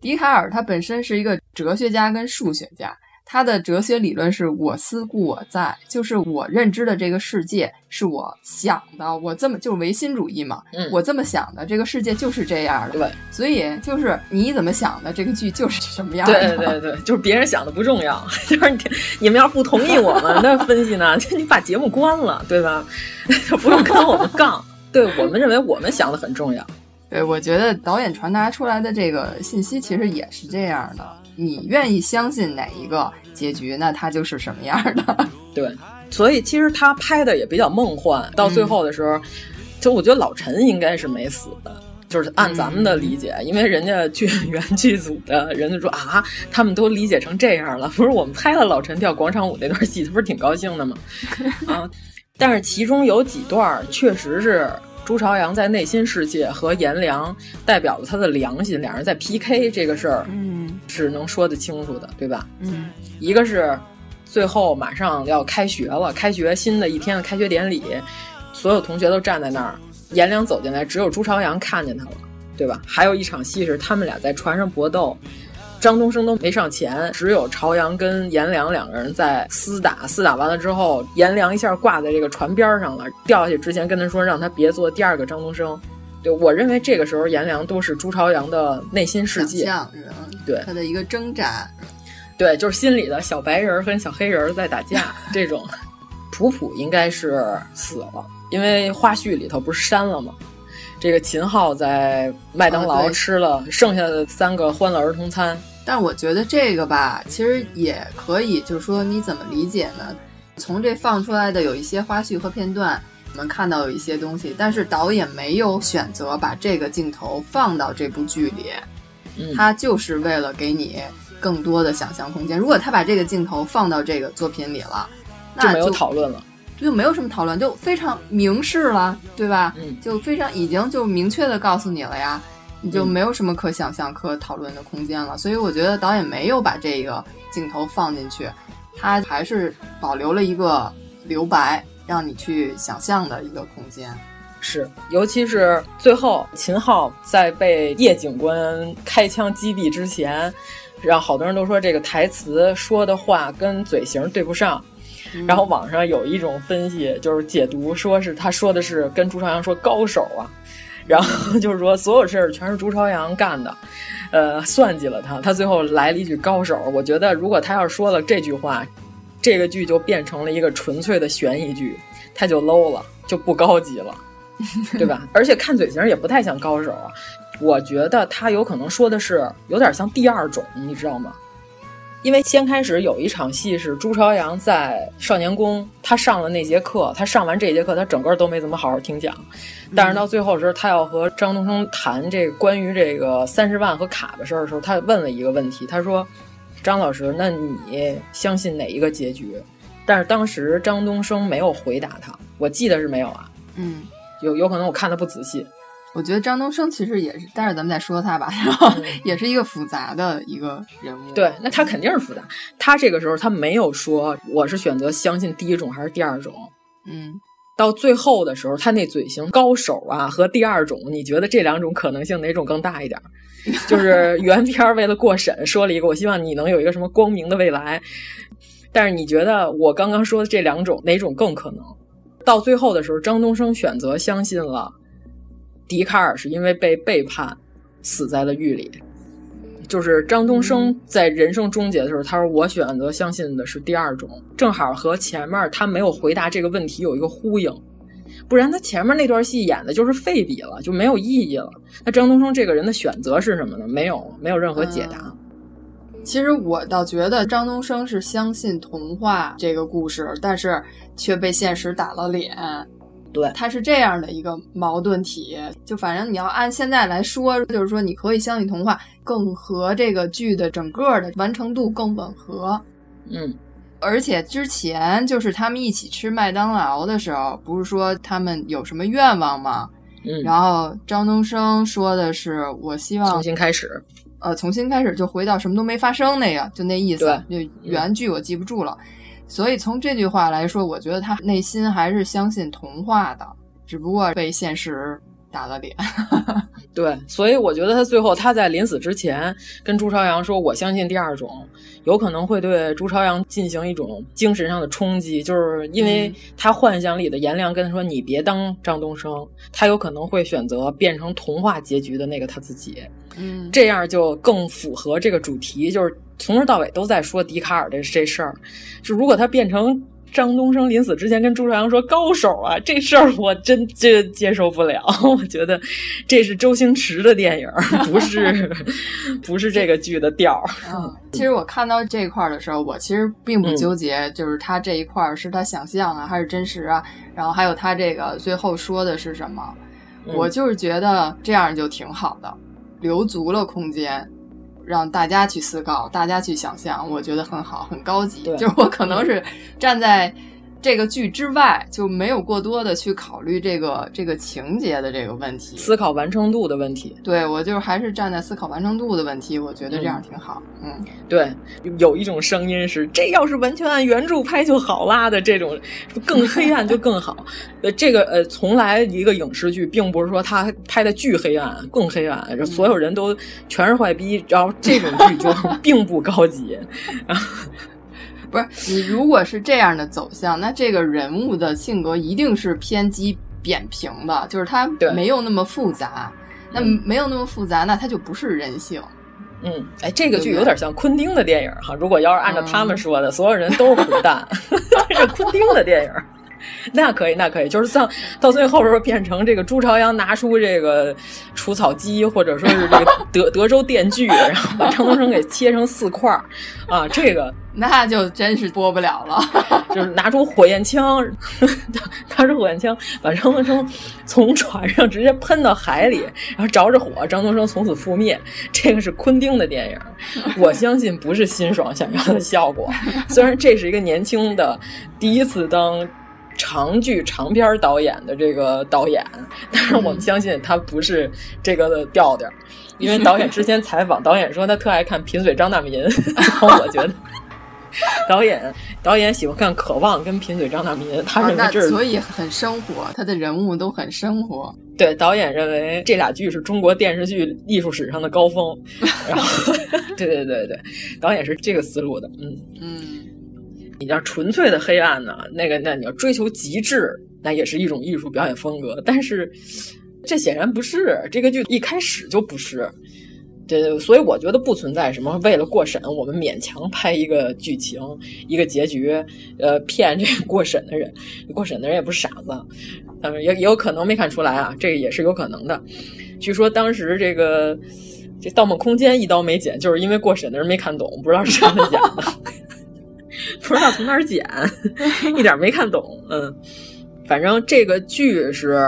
笛卡尔他本身是一个哲学家跟数学家，他的哲学理论是我思故我在，就是我认知的这个世界是我想的，我这么就是唯心主义嘛，嗯、我这么想的，这个世界就是这样的。对，所以就是你怎么想的，这个剧就是什么样的。对对对，就是别人想的不重要，就是你你们要不同意我们的分析呢，就 你把节目关了，对吧？不用跟我们杠，对我们认为我们想的很重要。对，我觉得导演传达出来的这个信息其实也是这样的。你愿意相信哪一个结局，那它就是什么样的。对，所以其实他拍的也比较梦幻。到最后的时候，嗯、就我觉得老陈应该是没死的，就是按咱们的理解，嗯、因为人家剧原剧组的人就说啊，他们都理解成这样了。不是我们拍了老陈跳广场舞那段戏，他不是挺高兴的吗？啊，但是其中有几段确实是。朱朝阳在内心世界和颜良代表了他的良心，两人在 PK 这个事儿，嗯，是能说得清楚的，对吧？嗯，一个是最后马上要开学了，开学新的一天的开学典礼，所有同学都站在那儿，颜良走进来，只有朱朝阳看见他了，对吧？还有一场戏是他们俩在船上搏斗。张东升都没上前，只有朝阳跟颜良两个人在厮打。厮打完了之后，颜良一下挂在这个船边上了，掉下去之前跟他说让他别做第二个张东升。对我认为这个时候颜良都是朱朝阳的内心世界，对他的一个挣扎，对，就是心里的小白人跟小黑人在打架 这种。普普应该是死了，因为花絮里头不是删了吗？这个秦昊在麦当劳吃了剩下的三个欢乐儿童餐。但我觉得这个吧，其实也可以，就是说你怎么理解呢？从这放出来的有一些花絮和片段，我们看到有一些东西，但是导演没有选择把这个镜头放到这部剧里，嗯、他就是为了给你更多的想象空间。如果他把这个镜头放到这个作品里了，那就没有讨论了，就没有什么讨论，就非常明示了，对吧？嗯，就非常已经就明确的告诉你了呀，你就没有什么可想象、可讨论的空间了。所以我觉得导演没有把这个镜头放进去，他还是保留了一个留白，让你去想象的一个空间。是，尤其是最后秦昊在被叶警官开枪击毙之前，让好多人都说这个台词说的话跟嘴型对不上。然后网上有一种分析，就是解读说是他说的是跟朱朝阳说高手啊，然后就是说所有事儿全是朱朝阳干的，呃，算计了他，他最后来了一句高手。我觉得如果他要说了这句话，这个剧就变成了一个纯粹的悬疑剧，他就 low 了，就不高级了。对吧？而且看嘴型也不太像高手啊。我觉得他有可能说的是有点像第二种，你知道吗？因为先开始有一场戏是朱朝阳在少年宫，他上了那节课，他上完这节课，他整个都没怎么好好听讲。但是到最后的时候，他要和张东升谈这个关于这个三十万和卡的事儿的时候，他问了一个问题，他说：“张老师，那你相信哪一个结局？”但是当时张东升没有回答他，我记得是没有啊。嗯。有有可能我看的不仔细，我觉得张东升其实也是，待会儿咱们再说他吧。然后 也是一个复杂的一个人物。对，那他肯定是复杂。他这个时候他没有说我是选择相信第一种还是第二种。嗯，到最后的时候，他那嘴型高手啊和第二种，你觉得这两种可能性哪种更大一点？就是 原片为了过审说了一个，我希望你能有一个什么光明的未来。但是你觉得我刚刚说的这两种哪种更可能？到最后的时候，张东升选择相信了笛卡尔，是因为被背叛死在了狱里。就是张东升在人生终结的时候，他说：“我选择相信的是第二种，正好和前面他没有回答这个问题有一个呼应，不然他前面那段戏演的就是废笔了，就没有意义了。那张东升这个人的选择是什么呢？没有，没有任何解答。嗯其实我倒觉得张东升是相信童话这个故事，但是却被现实打了脸。对，它是这样的一个矛盾体。就反正你要按现在来说，就是说你可以相信童话，更和这个剧的整个的完成度更吻合。嗯，而且之前就是他们一起吃麦当劳的时候，不是说他们有什么愿望吗？嗯，然后张东升说的是：“我希望重新开始。”呃，重新开始就回到什么都没发生那个，就那意思。就原剧我记不住了。所以从这句话来说，我觉得他内心还是相信童话的，只不过被现实打了脸。对，所以我觉得他最后他在临死之前跟朱朝阳说：“我相信第二种，有可能会对朱朝阳进行一种精神上的冲击，就是因为他幻想里的颜良跟他说：‘你别当张东升’，他有可能会选择变成童话结局的那个他自己。嗯，这样就更符合这个主题，就是从头到尾都在说笛卡尔这这事儿。就如果他变成……张东升临死之前跟朱朝阳说：“高手啊，这事儿我真这接受不了。我觉得这是周星驰的电影，不是 不是这个剧的调儿。嗯，其实我看到这块儿的时候，我其实并不纠结，嗯、就是他这一块儿是他想象啊，还是真实啊？然后还有他这个最后说的是什么？嗯、我就是觉得这样就挺好的，留足了空间。”让大家去思考，大家去想象，我觉得很好，很高级。就是我可能是站在这个剧之外，就没有过多的去考虑这个这个情节的这个问题，思考完成度的问题。对我就是还是站在思考完成度的问题，我觉得这样挺好。嗯，嗯对，有一种声音是这要是完全按原著拍就好啦的这种，更黑暗就更好。呃，这个呃，从来一个影视剧并不是说它拍的巨黑暗，更黑暗，嗯、所有人都全是坏逼，然后这种剧就 并不高级。不是你如果是这样的走向，那这个人物的性格一定是偏激扁平的，就是他没有那么复杂。那没有那么复杂，那他就不是人性。嗯，哎，这个剧有点像昆汀的电影哈。如果要是按照他们说的，嗯、所有人都是混蛋，这是昆汀的电影。那可以，那可以，就是像到最后时候变成这个朱朝阳拿出这个除草机，或者说是这个 德德州电锯，然后把张东升给切成四块儿啊，这个 那就真是播不了了。就是拿出火焰枪，拿出火焰枪把张东升从船上直接喷到海里，然后着着火，张东升从此覆灭。这个是昆汀的电影，我相信不是辛爽想要的效果。虽然这是一个年轻的第一次当。长剧长片导演的这个导演，但是我们相信他不是这个的调调，因为 导演之前采访，导演说他特爱看贫嘴张大民，然后我觉得导演导演喜欢看《渴望》跟贫嘴张大民，他认为这是、所以很生活，他的人物都很生活。对，导演认为这俩剧是中国电视剧艺术史上的高峰，然后对对对对，导演是这个思路的，嗯嗯。你要纯粹的黑暗呢，那个那你要追求极致，那也是一种艺术表演风格。但是这显然不是这个剧一开始就不是，对，所以我觉得不存在什么为了过审，我们勉强拍一个剧情、一个结局，呃，骗这个过审的人。过审的人也不是傻子，嗯，也也有可能没看出来啊，这个也是有可能的。据说当时这个这《盗梦空间》一刀没剪，就是因为过审的人没看懂，不知道是真的假的。不知道从哪儿剪，一点没看懂。嗯，反正这个剧是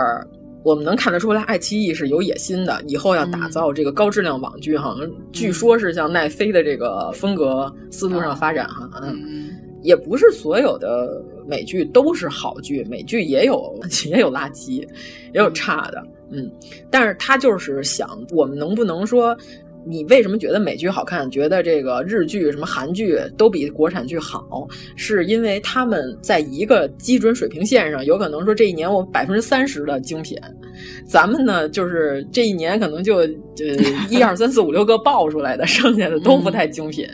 我们能看得出来，爱奇艺是有野心的，以后要打造这个高质量网剧，好像据说是像奈飞的这个风格思路上发展哈。嗯，也不是所有的美剧都是好剧，美剧也有 也有垃圾，也有差的。嗯，但是他就是想，我们能不能说？你为什么觉得美剧好看？觉得这个日剧、什么韩剧都比国产剧好？是因为他们在一个基准水平线上，有可能说这一年我百分之三十的精品，咱们呢就是这一年可能就呃一二三四五六个爆出来的，剩下的都不太精品。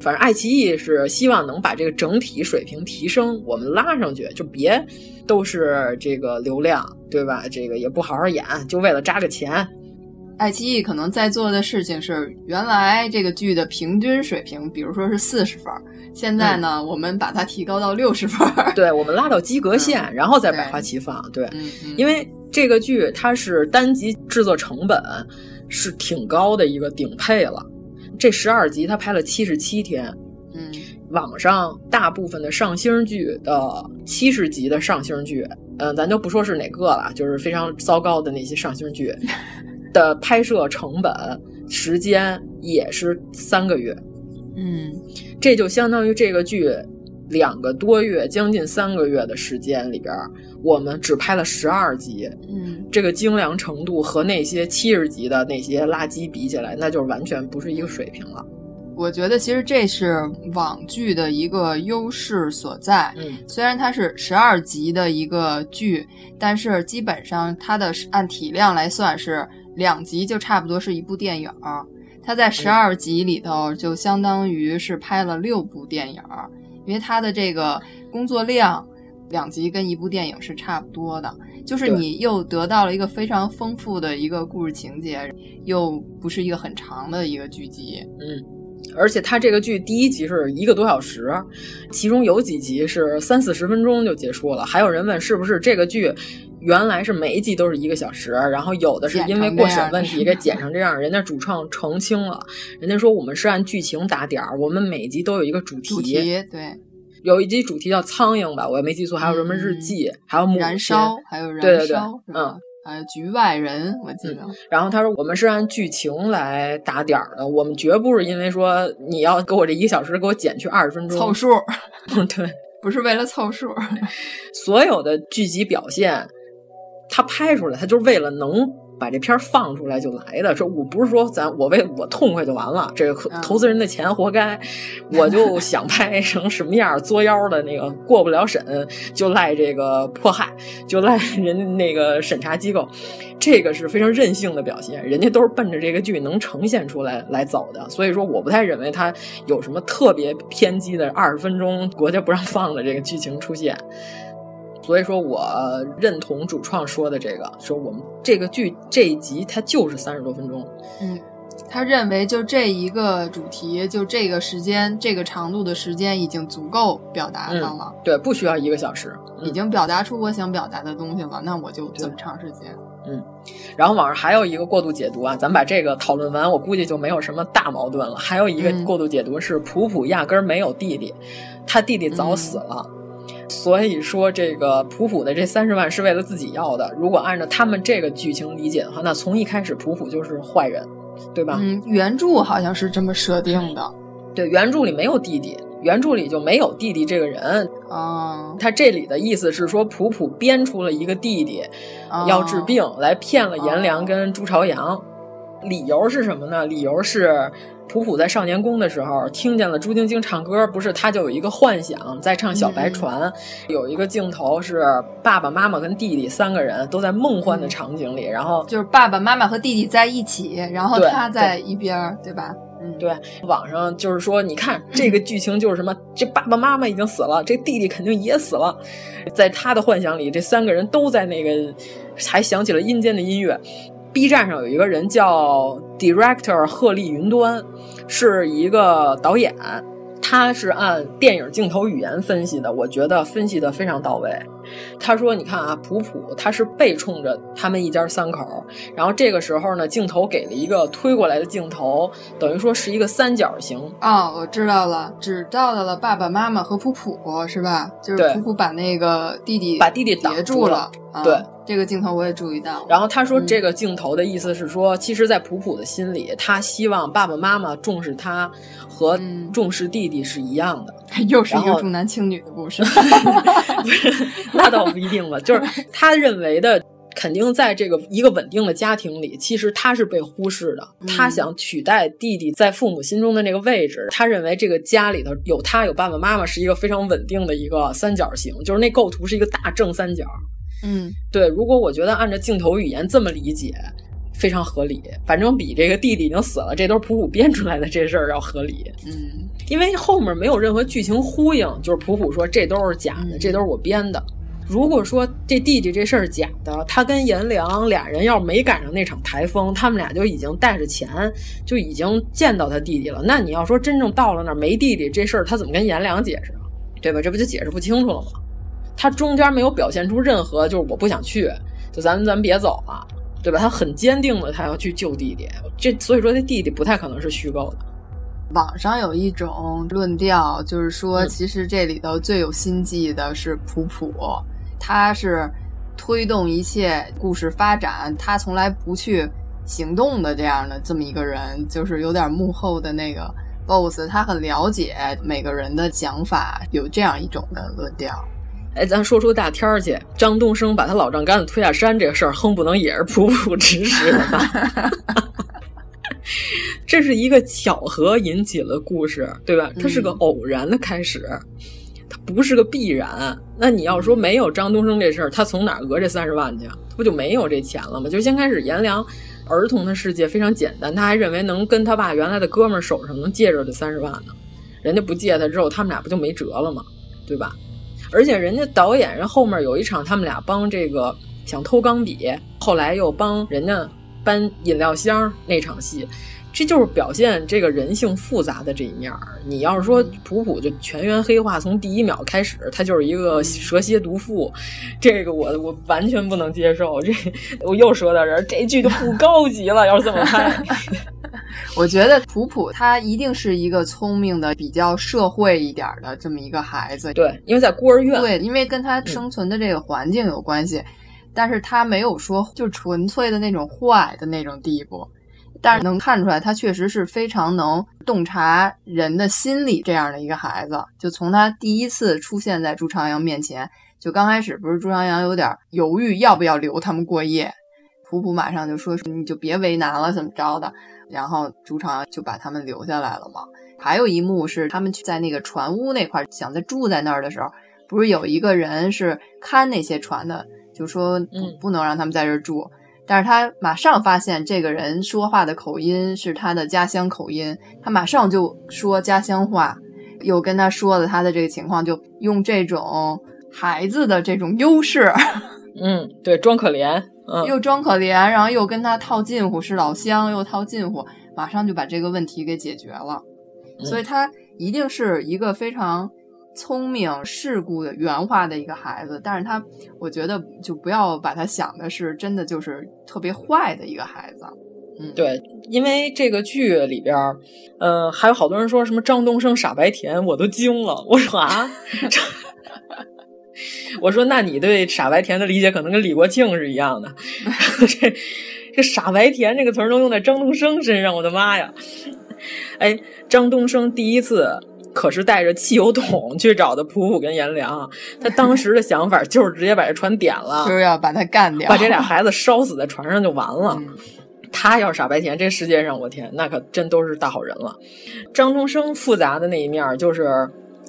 反正爱奇艺是希望能把这个整体水平提升，我们拉上去，就别都是这个流量，对吧？这个也不好好演，就为了扎个钱。爱奇艺可能在做的事情是，原来这个剧的平均水平，比如说是四十分，现在呢，嗯、我们把它提高到六十分，对，我们拉到及格线，嗯、然后再百花齐放。对，因为这个剧它是单集制作成本是挺高的一个顶配了，这十二集它拍了七十七天，嗯，网上大部分的上星剧的七十集的上星剧，嗯，咱就不说是哪个了，就是非常糟糕的那些上星剧。的拍摄成本时间也是三个月，嗯，这就相当于这个剧两个多月，将近三个月的时间里边，我们只拍了十二集，嗯，这个精良程度和那些七十集的那些垃圾比起来，那就是完全不是一个水平了。我觉得其实这是网剧的一个优势所在。嗯，虽然它是十二集的一个剧，但是基本上它的按体量来算是两集就差不多是一部电影儿。它在十二集里头就相当于是拍了六部电影儿，因为它的这个工作量，两集跟一部电影是差不多的。就是你又得到了一个非常丰富的一个故事情节，又不是一个很长的一个剧集。嗯。而且它这个剧第一集是一个多小时，其中有几集是三四十分钟就结束了。还有人问是不是这个剧原来是每一集都是一个小时，然后有的是因为过审问题给剪成这样。人家主创澄清了，人家说我们是按剧情打点儿，我们每集都有一个主题。主题对，有一集主题叫苍蝇吧，我也没记错。还有什么日记，嗯、还有母燃烧，还有燃烧，对对对，嗯。呃，局外人，我记得、嗯。然后他说，我们是按剧情来打点儿的，我们绝不是因为说你要给我这一个小时给我减去二十分钟凑数。对，不是为了凑数。所有的剧集表现，他拍出来，他就是为了能把这片放出来就来的。说我不是说咱我为我痛快就完了，这个投资人的钱活该，嗯、我就想拍成什么样作妖的那个过不了审，就赖这个迫害，就赖人那个审查机构，这个是非常任性的表现。人家都是奔着这个剧能呈现出来来走的，所以说我不太认为他有什么特别偏激的二十分钟国家不让放的这个剧情出现。所以说我认同主创说的这个，说我们这个剧这一集它就是三十多分钟，嗯，他认为就这一个主题，就这个时间、这个长度的时间已经足够表达上了。嗯、对，不需要一个小时，已经表达出我想表达的东西了，那我就这么长时间。嗯，然后网上还有一个过度解读啊，咱把这个讨论完，我估计就没有什么大矛盾了。还有一个过度解读是普普压根儿没有弟弟，他弟弟早死了。嗯所以说，这个普普的这三十万是为了自己要的。如果按照他们这个剧情理解的话，那从一开始普普就是坏人，对吧？嗯，原著好像是这么设定的。对，原著里没有弟弟，原著里就没有弟弟这个人。哦，他这里的意思是说，普普编出了一个弟弟、哦、要治病，来骗了颜良跟朱朝阳。理由是什么呢？理由是。普普在少年宫的时候听见了朱晶晶唱歌，不是他就有一个幻想在唱《小白船》嗯，有一个镜头是爸爸妈妈跟弟弟三个人都在梦幻的场景里，然后就是爸爸妈妈和弟弟在一起，然后他在一边，对吧？嗯，对。网上就是说，你看这个剧情就是什么，这爸爸妈妈已经死了，这弟弟肯定也死了，在他的幻想里，这三个人都在那个，还响起了阴间的音乐。B 站上有一个人叫 Director 鹤立云端，是一个导演，他是按电影镜头语言分析的，我觉得分析的非常到位。他说：“你看啊，普普他是背冲着他们一家三口，然后这个时候呢，镜头给了一个推过来的镜头，等于说是一个三角形。哦，我知道了，只照到了爸爸妈妈和普普，是吧？就是普普把那个弟弟把弟弟挡住了，啊、对。”这个镜头我也注意到，然后他说，这个镜头的意思是说，嗯、其实，在普普的心里，他希望爸爸妈妈重视他，和重视弟弟是一样的。嗯、又是一个重男轻女的故事，那倒不一定吧。就是他认为的，肯定在这个一个稳定的家庭里，其实他是被忽视的。嗯、他想取代弟弟在父母心中的那个位置。他认为这个家里头有他有爸爸妈妈是一个非常稳定的一个三角形，就是那构图是一个大正三角。嗯，对，如果我觉得按照镜头语言这么理解，非常合理。反正比这个弟弟已经死了，这都是普普编出来的这事儿要合理。嗯，因为后面没有任何剧情呼应，就是普普说这都是假的，嗯、这都是我编的。如果说这弟弟这事儿假的，他跟颜良俩人要没赶上那场台风，他们俩就已经带着钱就已经见到他弟弟了。那你要说真正到了那儿没弟弟这事儿，他怎么跟颜良解释啊？对吧？这不就解释不清楚了吗？他中间没有表现出任何就是我不想去，就咱咱别走了，对吧？他很坚定的他要去救弟弟，这所以说他弟弟不太可能是虚构的。网上有一种论调，就是说其实这里头最有心计的是普普，他是推动一切故事发展，他从来不去行动的这样的这么一个人，就是有点幕后的那个 boss，他很了解每个人的想法，有这样一种的论调。哎，咱说出大天儿去，张东升把他老丈杆子推下山这个事儿，哼不能也是普普指使的吧？这是一个巧合引起了故事，对吧？它是个偶然的开始，它不是个必然。那你要说没有张东升这事儿，他从哪儿讹这三十万去？他不就没有这钱了吗？就先开始颜良儿童的世界非常简单，他还认为能跟他爸原来的哥们儿手上能借着这三十万呢，人家不借他之后，他们俩不就没辙了吗？对吧？而且人家导演人后面有一场，他们俩帮这个想偷钢笔，后来又帮人家搬饮料箱那场戏，这就是表现这个人性复杂的这一面儿。你要是说普普就全员黑化，从第一秒开始，他就是一个蛇蝎毒妇，这个我我完全不能接受。这我又说到这儿，这剧就不高级了。要是这么拍。我觉得普普他一定是一个聪明的、比较社会一点的这么一个孩子。对，因为在孤儿院。对，因为跟他生存的这个环境有关系，嗯、但是他没有说就纯粹的那种坏的那种地步。但是能看出来，他确实是非常能洞察人的心理这样的一个孩子。就从他第一次出现在朱朝阳面前，就刚开始不是朱朝阳有点犹豫要不要留他们过夜，普普马上就说你就别为难了，怎么着的。然后主场就把他们留下来了嘛。还有一幕是他们在那个船屋那块想再住在那儿的时候，不是有一个人是看那些船的，就说不不能让他们在这儿住。但是他马上发现这个人说话的口音是他的家乡口音，他马上就说家乡话，又跟他说了他的这个情况，就用这种孩子的这种优势，嗯，对，装可怜。嗯、又装可怜，然后又跟他套近乎，是老乡又套近乎，马上就把这个问题给解决了。所以他一定是一个非常聪明、世故的、圆滑的一个孩子。但是他，我觉得就不要把他想的是真的就是特别坏的一个孩子。嗯，对，因为这个剧里边，呃，还有好多人说什么张东升傻白甜，我都惊了。我说啊，我说那你对傻白甜的理解可能跟李国庆是一样的。这这傻白甜这个词儿能用在张东升身上，我的妈呀！哎，张东升第一次可是带着汽油桶去找的普普跟颜良，他当时的想法就是直接把这船点了，就是要把他干掉，把这俩孩子烧死在船上就完了。他要是傻白甜，这世界上我天，那可真都是大好人了。张东升复杂的那一面就是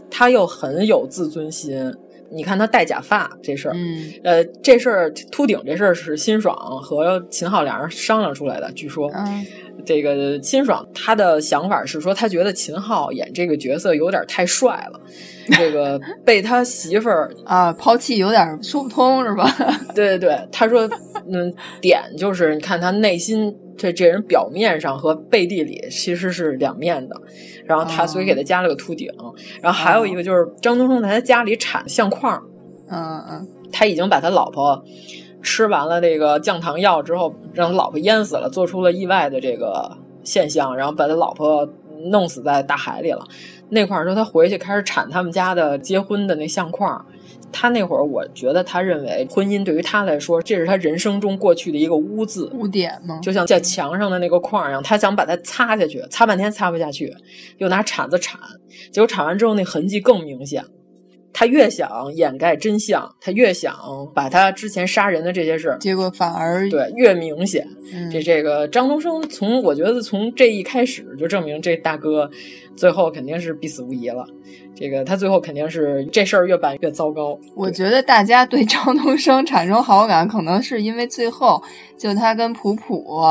他又很有自尊心。你看他戴假发这事儿，嗯，呃，这事儿秃顶这事儿是辛爽和秦昊俩人商量出来的，据说。嗯这个辛爽他的想法是说，他觉得秦昊演这个角色有点太帅了，这个被他媳妇儿啊抛弃有点说不通是吧？对对对，他说，嗯，点就是你看他内心这这人表面上和背地里其实是两面的，然后他所以给他加了个秃顶，然后还有一个就是张东升在他家里产相框，嗯嗯，他已经把他老婆。吃完了这个降糖药之后，让他老婆淹死了，做出了意外的这个现象，然后把他老婆弄死在大海里了。那块儿说他回去开始铲他们家的结婚的那相框，他那会儿我觉得他认为婚姻对于他来说，这是他人生中过去的一个污渍、污点吗？就像在墙上的那个框一样，他想把它擦下去，擦半天擦不下去，又拿铲子铲，结果铲完之后那痕迹更明显。他越想掩盖真相，他越想把他之前杀人的这些事，结果反而对越明显。嗯、这这个张东升从我觉得从这一开始就证明这大哥最后肯定是必死无疑了。这个他最后肯定是这事儿越办越糟糕。我觉得大家对张东升产生好感，可能是因为最后就他跟普普。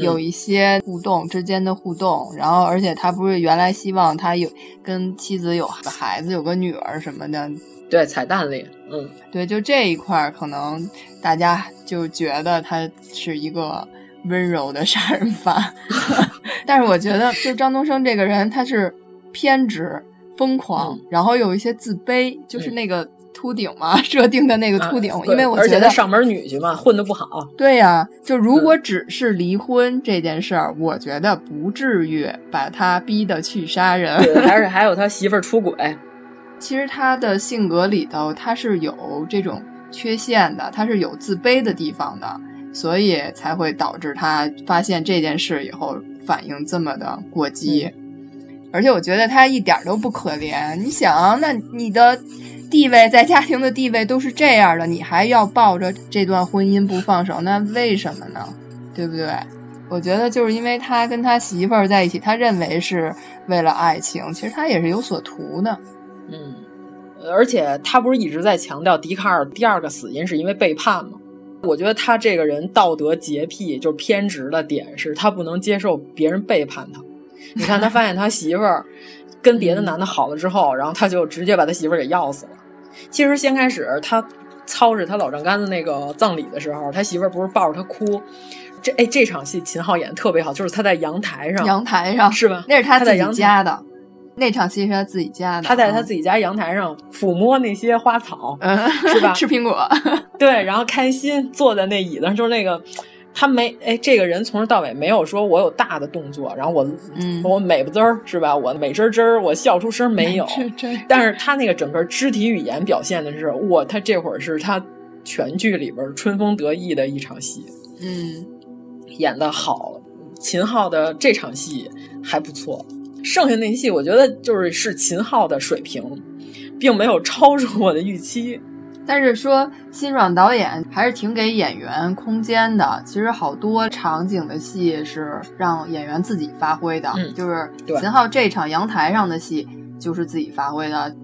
有一些互动之间的互动，然后而且他不是原来希望他有跟妻子有个孩子，有个女儿什么的。对，彩蛋里，嗯，对，就这一块儿可能大家就觉得他是一个温柔的杀人犯，但是我觉得就张东升这个人，他是偏执、疯狂，嗯、然后有一些自卑，就是那个。秃顶嘛，设定的那个秃顶，啊、因为我觉得上门女婿嘛，混的不好。对呀、啊，就如果只是离婚这件事儿，嗯、我觉得不至于把他逼得去杀人。对，还是还有他媳妇儿出轨。其实他的性格里头，他是有这种缺陷的，他是有自卑的地方的，所以才会导致他发现这件事以后反应这么的过激。嗯、而且我觉得他一点都不可怜。你想，那你的。地位在家庭的地位都是这样的，你还要抱着这段婚姻不放手，那为什么呢？对不对？我觉得就是因为他跟他媳妇儿在一起，他认为是为了爱情，其实他也是有所图的。嗯，而且他不是一直在强调笛卡尔第二个死因是因为背叛吗？我觉得他这个人道德洁癖就是偏执的点是他不能接受别人背叛他。你看他发现他媳妇儿。跟别的男的好了之后，然后他就直接把他媳妇儿给要死了。其实先开始他操着他老丈杆子那个葬礼的时候，他媳妇儿不是抱着他哭。这哎，这场戏秦昊演的特别好，就是他在阳台上，阳台上是吧？那是他自己家的。那场戏是他自己家的，他在他自己家阳台上抚摸那些花草，嗯、是吧？吃苹果，对，然后开心坐在那椅子上，就是那个。他没哎，这个人从头到尾没有说我有大的动作，然后我、嗯、我美不滋儿是吧？我美滋滋儿，我笑出声没有。但是他那个整个肢体语言表现的是，哇，他这会儿是他全剧里边春风得意的一场戏，嗯，演的好。秦昊的这场戏还不错，剩下那戏我觉得就是是秦昊的水平，并没有超出我的预期。但是说辛爽导演还是挺给演员空间的。其实好多场景的戏是让演员自己发挥的，嗯、就是秦昊这场阳台上的戏就是自己发挥的。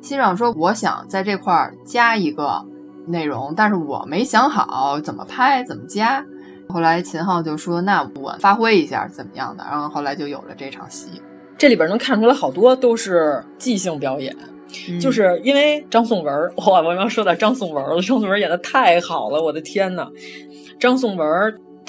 辛爽说：“我想在这块儿加一个内容，但是我没想好怎么拍怎么加。”后来秦昊就说：“那我发挥一下怎么样的？”然后后来就有了这场戏。这里边能看出来好多都是即兴表演。嗯、就是因为张颂文，哇，我要说到张颂文了。张颂文演的太好了，我的天呐！张颂文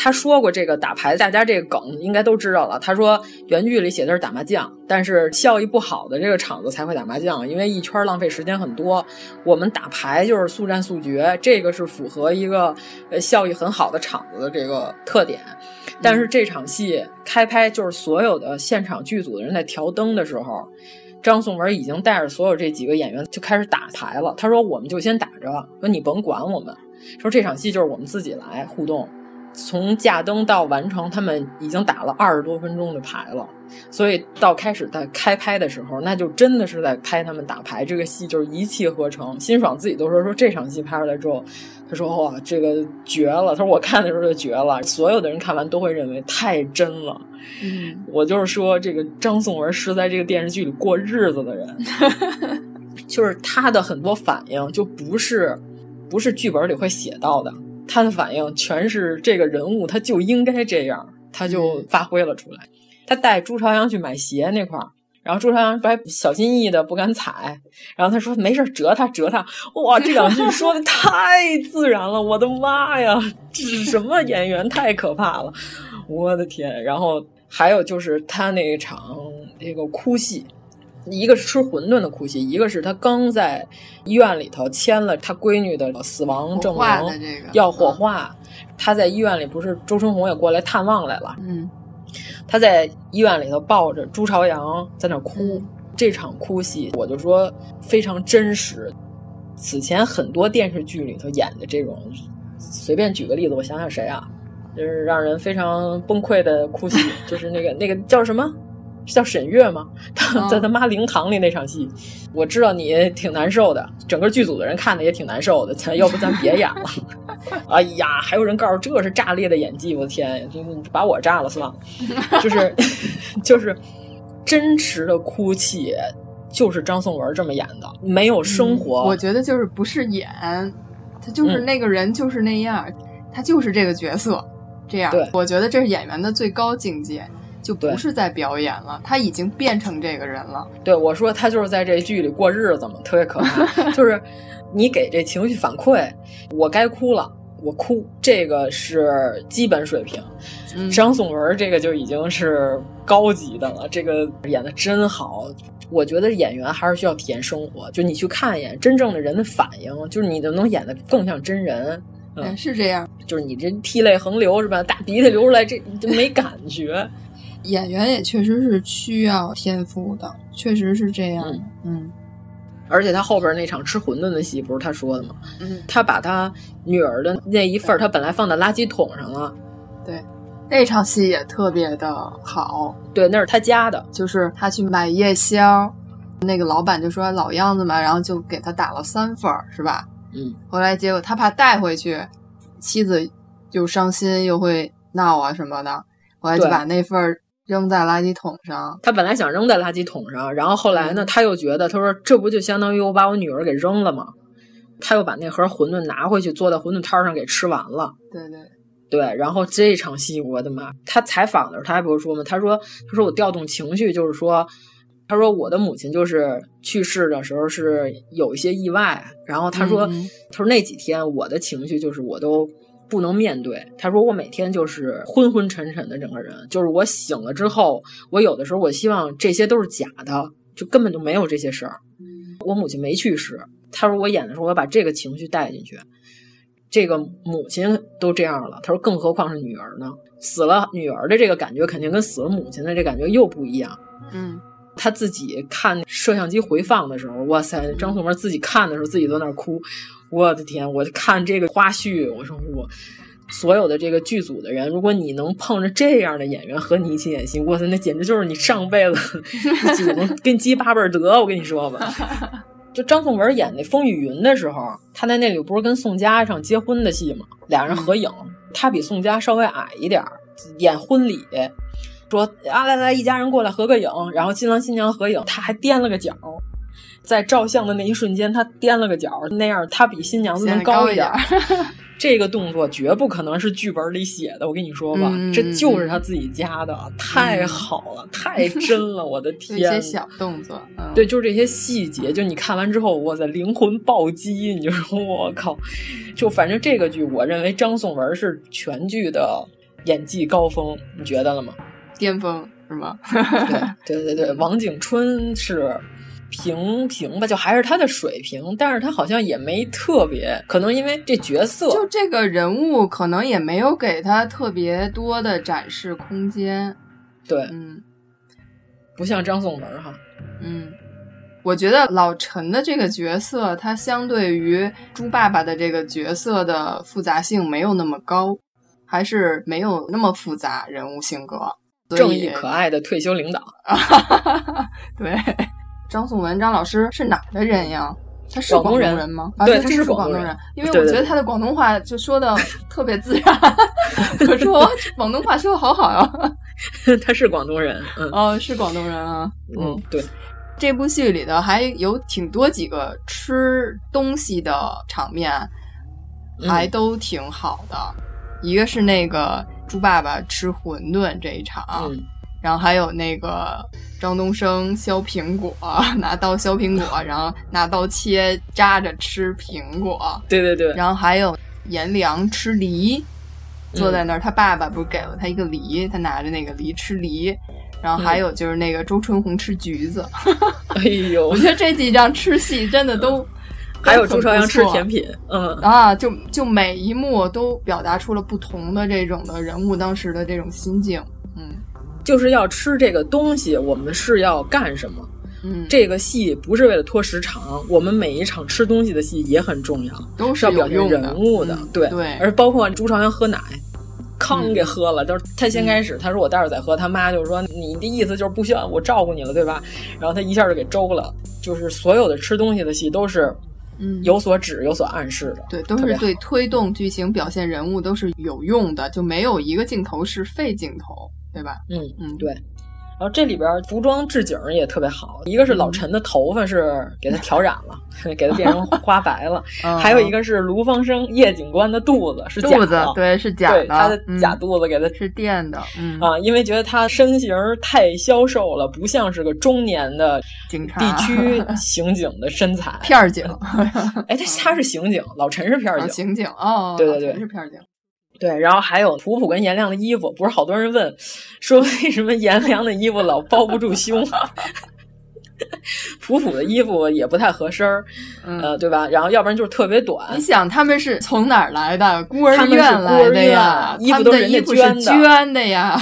他说过这个打牌，大家这个梗应该都知道了。他说原剧里写的是打麻将，但是效益不好的这个场子才会打麻将，因为一圈浪费时间很多。我们打牌就是速战速决，这个是符合一个呃效益很好的场子的这个特点。但是这场戏开拍就是所有的现场剧组的人在调灯的时候，张颂文已经带着所有这几个演员就开始打牌了。他说我们就先打着，说你甭管我们，说这场戏就是我们自己来互动。从架灯到完成，他们已经打了二十多分钟的牌了，所以到开始在开拍的时候，那就真的是在拍他们打牌。这个戏就是一气呵成。辛爽自己都说说这场戏拍出来之后，他说哇，这个绝了。他说我看的时候就绝了，所有的人看完都会认为太真了。嗯，我就是说，这个张颂文是在这个电视剧里过日子的人，就是他的很多反应就不是不是剧本里会写到的。他的反应全是这个人物，他就应该这样，他就发挥了出来。他带朱朝阳去买鞋那块儿，然后朱朝阳还小心翼翼的不敢踩，然后他说没事折他折他。哇，这两句说的太自然了，我的妈呀，这是什么演员？太可怕了，我的天！然后还有就是他那一场那个哭戏。一个是吃馄饨的哭戏，一个是他刚在医院里头签了他闺女的死亡证明，要火化。他在医院里不是周春红也过来探望来了，嗯，他在医院里头抱着朱朝阳在那哭，这场哭戏我就说非常真实。此前很多电视剧里头演的这种，随便举个例子，我想想谁啊，就是让人非常崩溃的哭戏，就是那个那个叫什么？是叫沈月吗？他在他妈灵堂里那场戏，我知道你挺难受的，整个剧组的人看的也挺难受的。咱要不咱别演了？哎呀，还有人告诉这是炸裂的演技，我的天，就把我炸了算了。就是 就是真实的哭泣，就是张颂文这么演的，没有生活。我觉得就是不是演，他就是那个人就是那样，他就是这个角色这样。对，我觉得这是演员的最高境界。就不是在表演了，他已经变成这个人了。对我说，他就是在这剧里过日子嘛，特别可怕。就是你给这情绪反馈，我该哭了，我哭，这个是基本水平。张颂文这个就已经是高级的了，这个演的真好。我觉得演员还是需要体验生活，就你去看一眼真正的人的反应，就是你就能演的更像真人。嗯，是这样。就是你这涕泪横流是吧？大鼻涕流出来，这就没感觉。演员也确实是需要天赋的，确实是这样。嗯，而且他后边那场吃馄饨的戏，不是他说的吗？嗯，他把他女儿的那一份，他本来放在垃圾桶上了。对，那场戏也特别的好。对，那是他家的，就是他去买夜宵，那个老板就说老样子嘛，然后就给他打了三份，是吧？嗯。后来结果他怕带回去，妻子又伤心又会闹啊什么的，后来就把那份。扔在垃圾桶上，他本来想扔在垃圾桶上，然后后来呢，他又觉得，他说这不就相当于我把我女儿给扔了吗？他又把那盒馄饨拿回去，坐在馄饨摊上给吃完了。对对对，然后这场戏，我的妈！他采访的时候，他还不是说吗？他说，他说我调动情绪，就是说，他说我的母亲就是去世的时候是有一些意外，然后他说，他说那几天我的情绪就是我都。不能面对，他说我每天就是昏昏沉沉的整个人，就是我醒了之后，我有的时候我希望这些都是假的，就根本就没有这些事儿。我母亲没去世，他说我演的时候我把这个情绪带进去，这个母亲都这样了，他说更何况是女儿呢？死了女儿的这个感觉肯定跟死了母亲的这感觉又不一样。嗯，他自己看摄像机回放的时候，哇塞，张颂文自己看的时候自己都在那哭。我的天！我看这个花絮，我说我所有的这个剧组的人，如果你能碰着这样的演员和你一起演戏，哇塞，那简直就是你上辈子祖宗给你积八辈德！我跟你说吧，就张颂文演那《风雨云》的时候，他在那里不是跟宋佳一场结婚的戏吗？俩人合影，他比宋佳稍微矮一点演婚礼，说啊来来，一家人过来合个影，然后新郎新娘合影，他还颠了个脚。在照相的那一瞬间，他踮了个脚，那样他比新娘子能高一点。这个动作绝不可能是剧本里写的，我跟你说吧，这就是他自己加的，太好了，太真了，我的 天！这些小动作，对，就是这些细节，就你看完之后，我的，灵魂暴击！你就说我靠，就反正这个剧，我认为张颂文是全剧的演技高峰，你觉得了吗？巅峰是吗？对对对对，王景春是平平吧，就还是他的水平，但是他好像也没特别，可能因为这角色，就这个人物可能也没有给他特别多的展示空间。对，嗯，不像张颂文哈，嗯。我觉得老陈的这个角色，他相对于猪爸爸的这个角色的复杂性没有那么高，还是没有那么复杂人物性格，正义可爱的退休领导。对，张颂文张老师是哪的人呀？他是广东人吗？对，他是广东人。因为我觉得他的广东话就说的 特别自然。我说 广东话说的好好呀。他是广东人，嗯，哦，是广东人啊，嗯，对。这部戏里头还有挺多几个吃东西的场面，还都挺好的。一个是那个猪爸爸吃馄饨这一场，然后还有那个张东升削苹果，拿刀削苹果，然后拿刀切扎着吃苹果。对对对。然后还有颜良吃梨，坐在那儿，他爸爸不是给了他一个梨，他拿着那个梨吃梨。然后还有就是那个周春红吃橘子，哎呦，我觉得这几张吃戏真的都，还有朱朝阳吃甜品，嗯啊，就就每一幕都表达出了不同的这种的人物当时的这种心境，嗯，就是要吃这个东西，我们是要干什么？嗯，这个戏不是为了拖时长，我们每一场吃东西的戏也很重要，都是要表现人物的，对对，而包括朱朝阳喝奶。康给喝了，就是他先开始，他说我待会儿再喝。他妈就说你的意思就是不需要我照顾你了，对吧？然后他一下就给周了。就是所有的吃东西的戏都是，嗯，有所指、有所暗示的，对，都是对推动剧情、表现人物都是有用的，就没有一个镜头是废镜头，对吧？嗯嗯，对。然后这里边服装置景也特别好，一个是老陈的头发是给他调染了，给他变成 花白了，还有一个是卢芳生叶警官的肚子是肚子，对，是假的，他的假肚子给他是垫的，啊，因为觉得他身形太消瘦了，不像是个中年的警察、地区 刑警的身材，片儿警，哎，他他是刑警，老陈是片儿警，刑警哦，对对对，是片儿警。对，然后还有普普跟颜良的衣服，不是好多人问，说为什么颜良的衣服老包不住胸，普普的衣服也不太合身儿，呃，对吧？然后要不然就是特别短。你想他们是从哪儿来的？孤儿院来的呀，衣服都是人家捐的呀。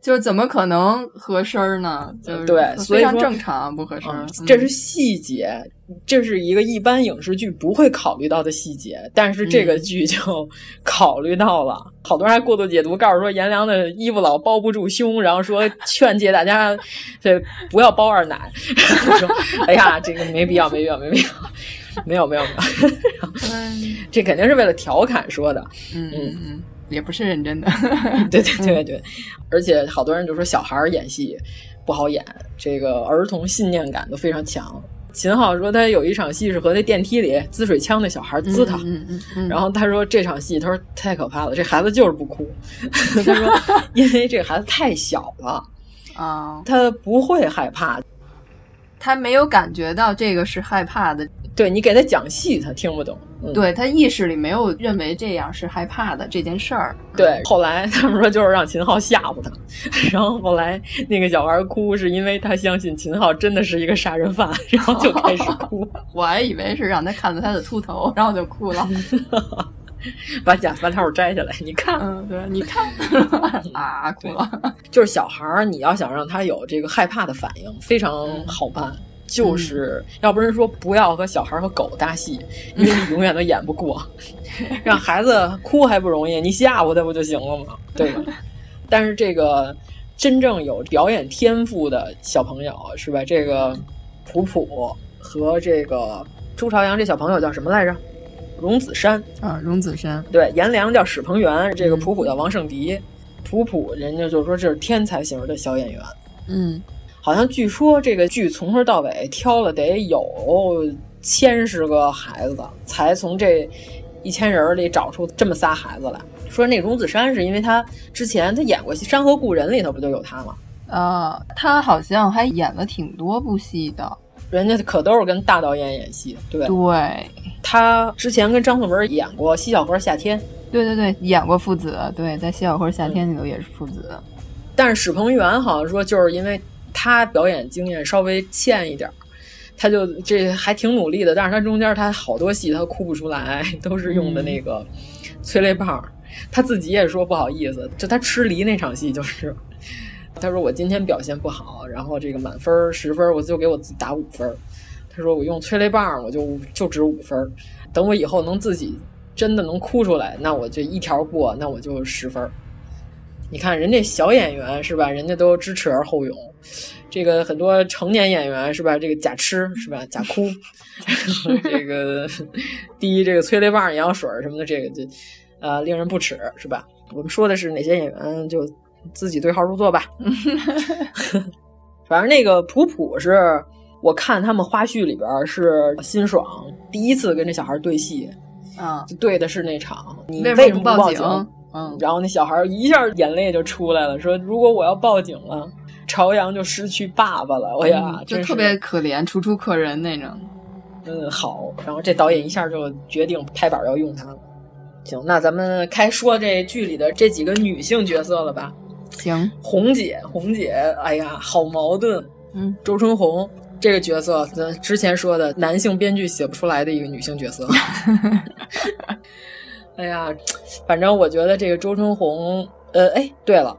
就是怎么可能合身儿呢？就是对，非常正常，不合身。这是细节，这是一个一般影视剧不会考虑到的细节，但是这个剧就 考虑到了。好多人还过度解读，告诉说颜良的衣服老包不住胸，然后说劝诫大家这不要包二奶。说哎呀，这个没必要，没必要，没必要，没有，没有，没有。这肯定是为了调侃说的。嗯嗯嗯。也不是认真的，对对对对，而且好多人就说小孩演戏不好演，这个儿童信念感都非常强。秦昊说他有一场戏是和那电梯里滋水枪那小孩滋他，嗯嗯嗯，然后他说这场戏他说太可怕了，这孩子就是不哭，他说 因为这孩子太小了啊，他不会害怕，他没有感觉到这个是害怕的。对你给他讲戏，他听不懂。对他意识里没有认为这样是害怕的这件事儿。对，后来他们说就是让秦昊吓唬他，然后后来那个小孩哭是因为他相信秦昊真的是一个杀人犯，然后就开始 哭。我还以为是让他看到他的秃头，然后就哭了。把假发套摘下来，你看，嗯，对，你看 啊，哭了。就是小孩儿，你要想让他有这个害怕的反应，非常好办。就是要不然说不要和小孩和狗搭戏，因为你永远都演不过。让孩子哭还不容易，你吓唬他不就行了吗？对吧？但是这个真正有表演天赋的小朋友是吧？这个普普和这个朱朝阳这小朋友叫什么来着？荣子山啊，荣子山。对，颜良叫史鹏元，这个普普叫王胜迪。普普人家就说这是天才型的小演员。嗯。好像据说这个剧从头到尾挑了得有千十个孩子，才从这一千人里找出这么仨孩子来。说那荣梓杉是因为他之前他演过《山河故人》里头不就有他吗？啊，他好像还演了挺多部戏的，人家可都是跟大导演演戏。对，对他之前跟张颂文演过《西小河夏天》，对对对，演过父子，对，在《西小河夏天》里头也是父子。但是史鹏元好像说，就是因为他表演经验稍微欠一点儿，他就这还挺努力的。但是他中间他好多戏他哭不出来，都是用的那个催泪棒。他自己也说不好意思，就他吃梨那场戏就是，他说我今天表现不好，然后这个满分十分，我就给我自己打五分。他说我用催泪棒，我就就值五分。等我以后能自己真的能哭出来，那我就一条过，那我就十分。你看人家小演员是吧？人家都知耻而后勇。这个很多成年演员是吧？这个假吃是吧？假哭，这个滴这个催泪棒、眼药水什么的，这个就呃令人不齿是吧？我们说的是哪些演员，就自己对号入座吧。反正那个普普是我看他们花絮里边是辛爽第一次跟这小孩对戏，啊，对的是那场，你为什么不报报警？嗯，然后那小孩一下眼泪就出来了，说如果我要报警了，朝阳就失去爸爸了。哎呀，嗯、就特别可怜，楚楚可人那种。嗯，好。然后这导演一下就决定拍板要用他了。行，那咱们开说这剧里的这几个女性角色了吧？行，红姐，红姐，哎呀，好矛盾。嗯，周春红这个角色，咱之前说的男性编剧写不出来的一个女性角色。哎呀，反正我觉得这个周春红，呃，哎，对了，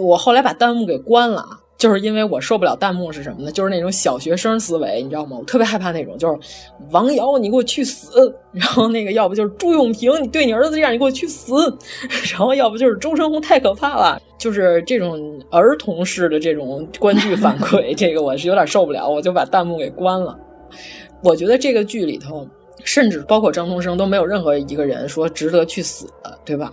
我后来把弹幕给关了，就是因为我受不了弹幕是什么呢？就是那种小学生思维，你知道吗？我特别害怕那种，就是王瑶，你给我去死！然后那个要不就是朱永平，你对你儿子这样，你给我去死！然后要不就是周春红太可怕了，就是这种儿童式的这种观剧反馈，这个我是有点受不了，我就把弹幕给关了。我觉得这个剧里头。甚至包括张东升都没有任何一个人说值得去死的，对吧？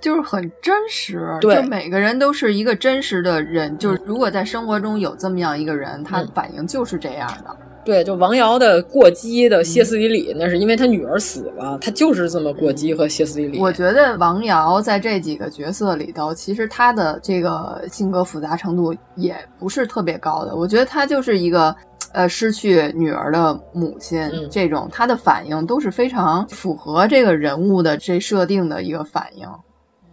就是很真实，对，就每个人都是一个真实的人。就是如果在生活中有这么样一个人，他反应就是这样的。对，就王瑶的过激的歇斯底里，那是因为他女儿死了，他就是这么过激和歇斯底里。我觉得王瑶在这几个角色里头，其实她的这个性格复杂程度也不是特别高的。我觉得她就是一个。呃，失去女儿的母亲，嗯、这种她的反应都是非常符合这个人物的这设定的一个反应，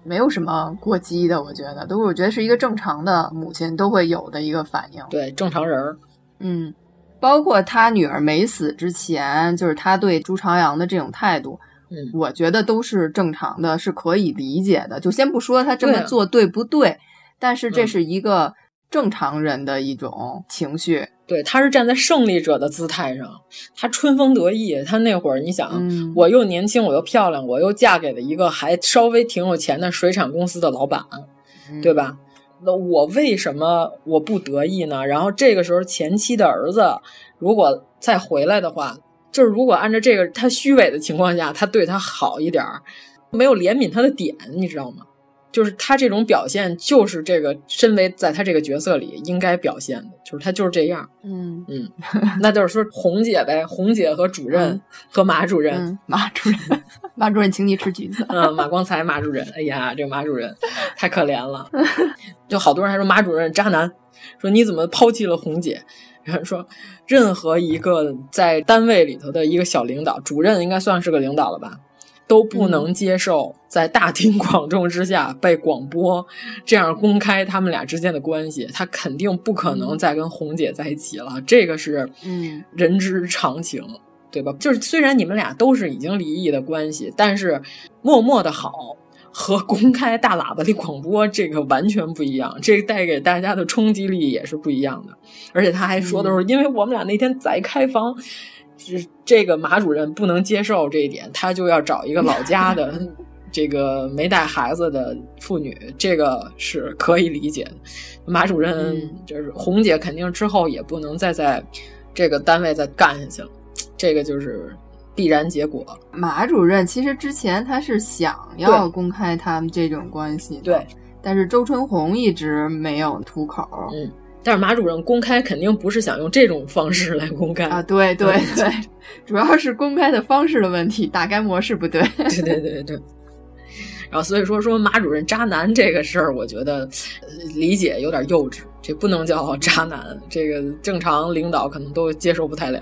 没有什么过激的。我觉得都，我觉得是一个正常的母亲都会有的一个反应。对，正常人儿。嗯，包括他女儿没死之前，就是他对朱朝阳的这种态度，嗯，我觉得都是正常的，是可以理解的。就先不说他这么做对不对，啊、但是这是一个正常人的一种情绪。对，他是站在胜利者的姿态上，他春风得意。他那会儿，你想，嗯、我又年轻，我又漂亮，我又嫁给了一个还稍微挺有钱的水产公司的老板，嗯、对吧？那我为什么我不得意呢？然后这个时候，前妻的儿子如果再回来的话，就是如果按照这个他虚伪的情况下，他对他好一点儿，没有怜悯他的点，你知道吗？就是他这种表现，就是这个身为在他这个角色里应该表现的，就是他就是这样。嗯嗯，那就是说红姐呗，红姐和主任、嗯、和马主任，嗯、马主任，马主任，请你吃橘子。嗯，马光才马主任，哎呀，这个马主任太可怜了，就好多人还说马主任渣男，说你怎么抛弃了红姐？然后说任何一个在单位里头的一个小领导，主任应该算是个领导了吧？都不能接受在大庭广众之下被广播，这样公开他们俩之间的关系，他肯定不可能再跟红姐在一起了，这个是嗯人之常情，对吧？就是虽然你们俩都是已经离异的关系，但是默默的好和公开大喇叭里广播这个完全不一样，这个带给大家的冲击力也是不一样的。而且他还说的是，因为我们俩那天在开房。是这个马主任不能接受这一点，他就要找一个老家的 这个没带孩子的妇女，这个是可以理解的。马主任就是红姐，肯定之后也不能再在这个单位再干下去了，这个就是必然结果。马主任其实之前他是想要公开他们这种关系的，对，但是周春红一直没有吐口。嗯。但是马主任公开肯定不是想用这种方式来公开啊，对对对，主要是公开的方式的问题，打开模式不对。对对对对。然后所以说说马主任渣男这个事儿，我觉得、呃、理解有点幼稚，这不能叫渣男，这个正常领导可能都接受不太了。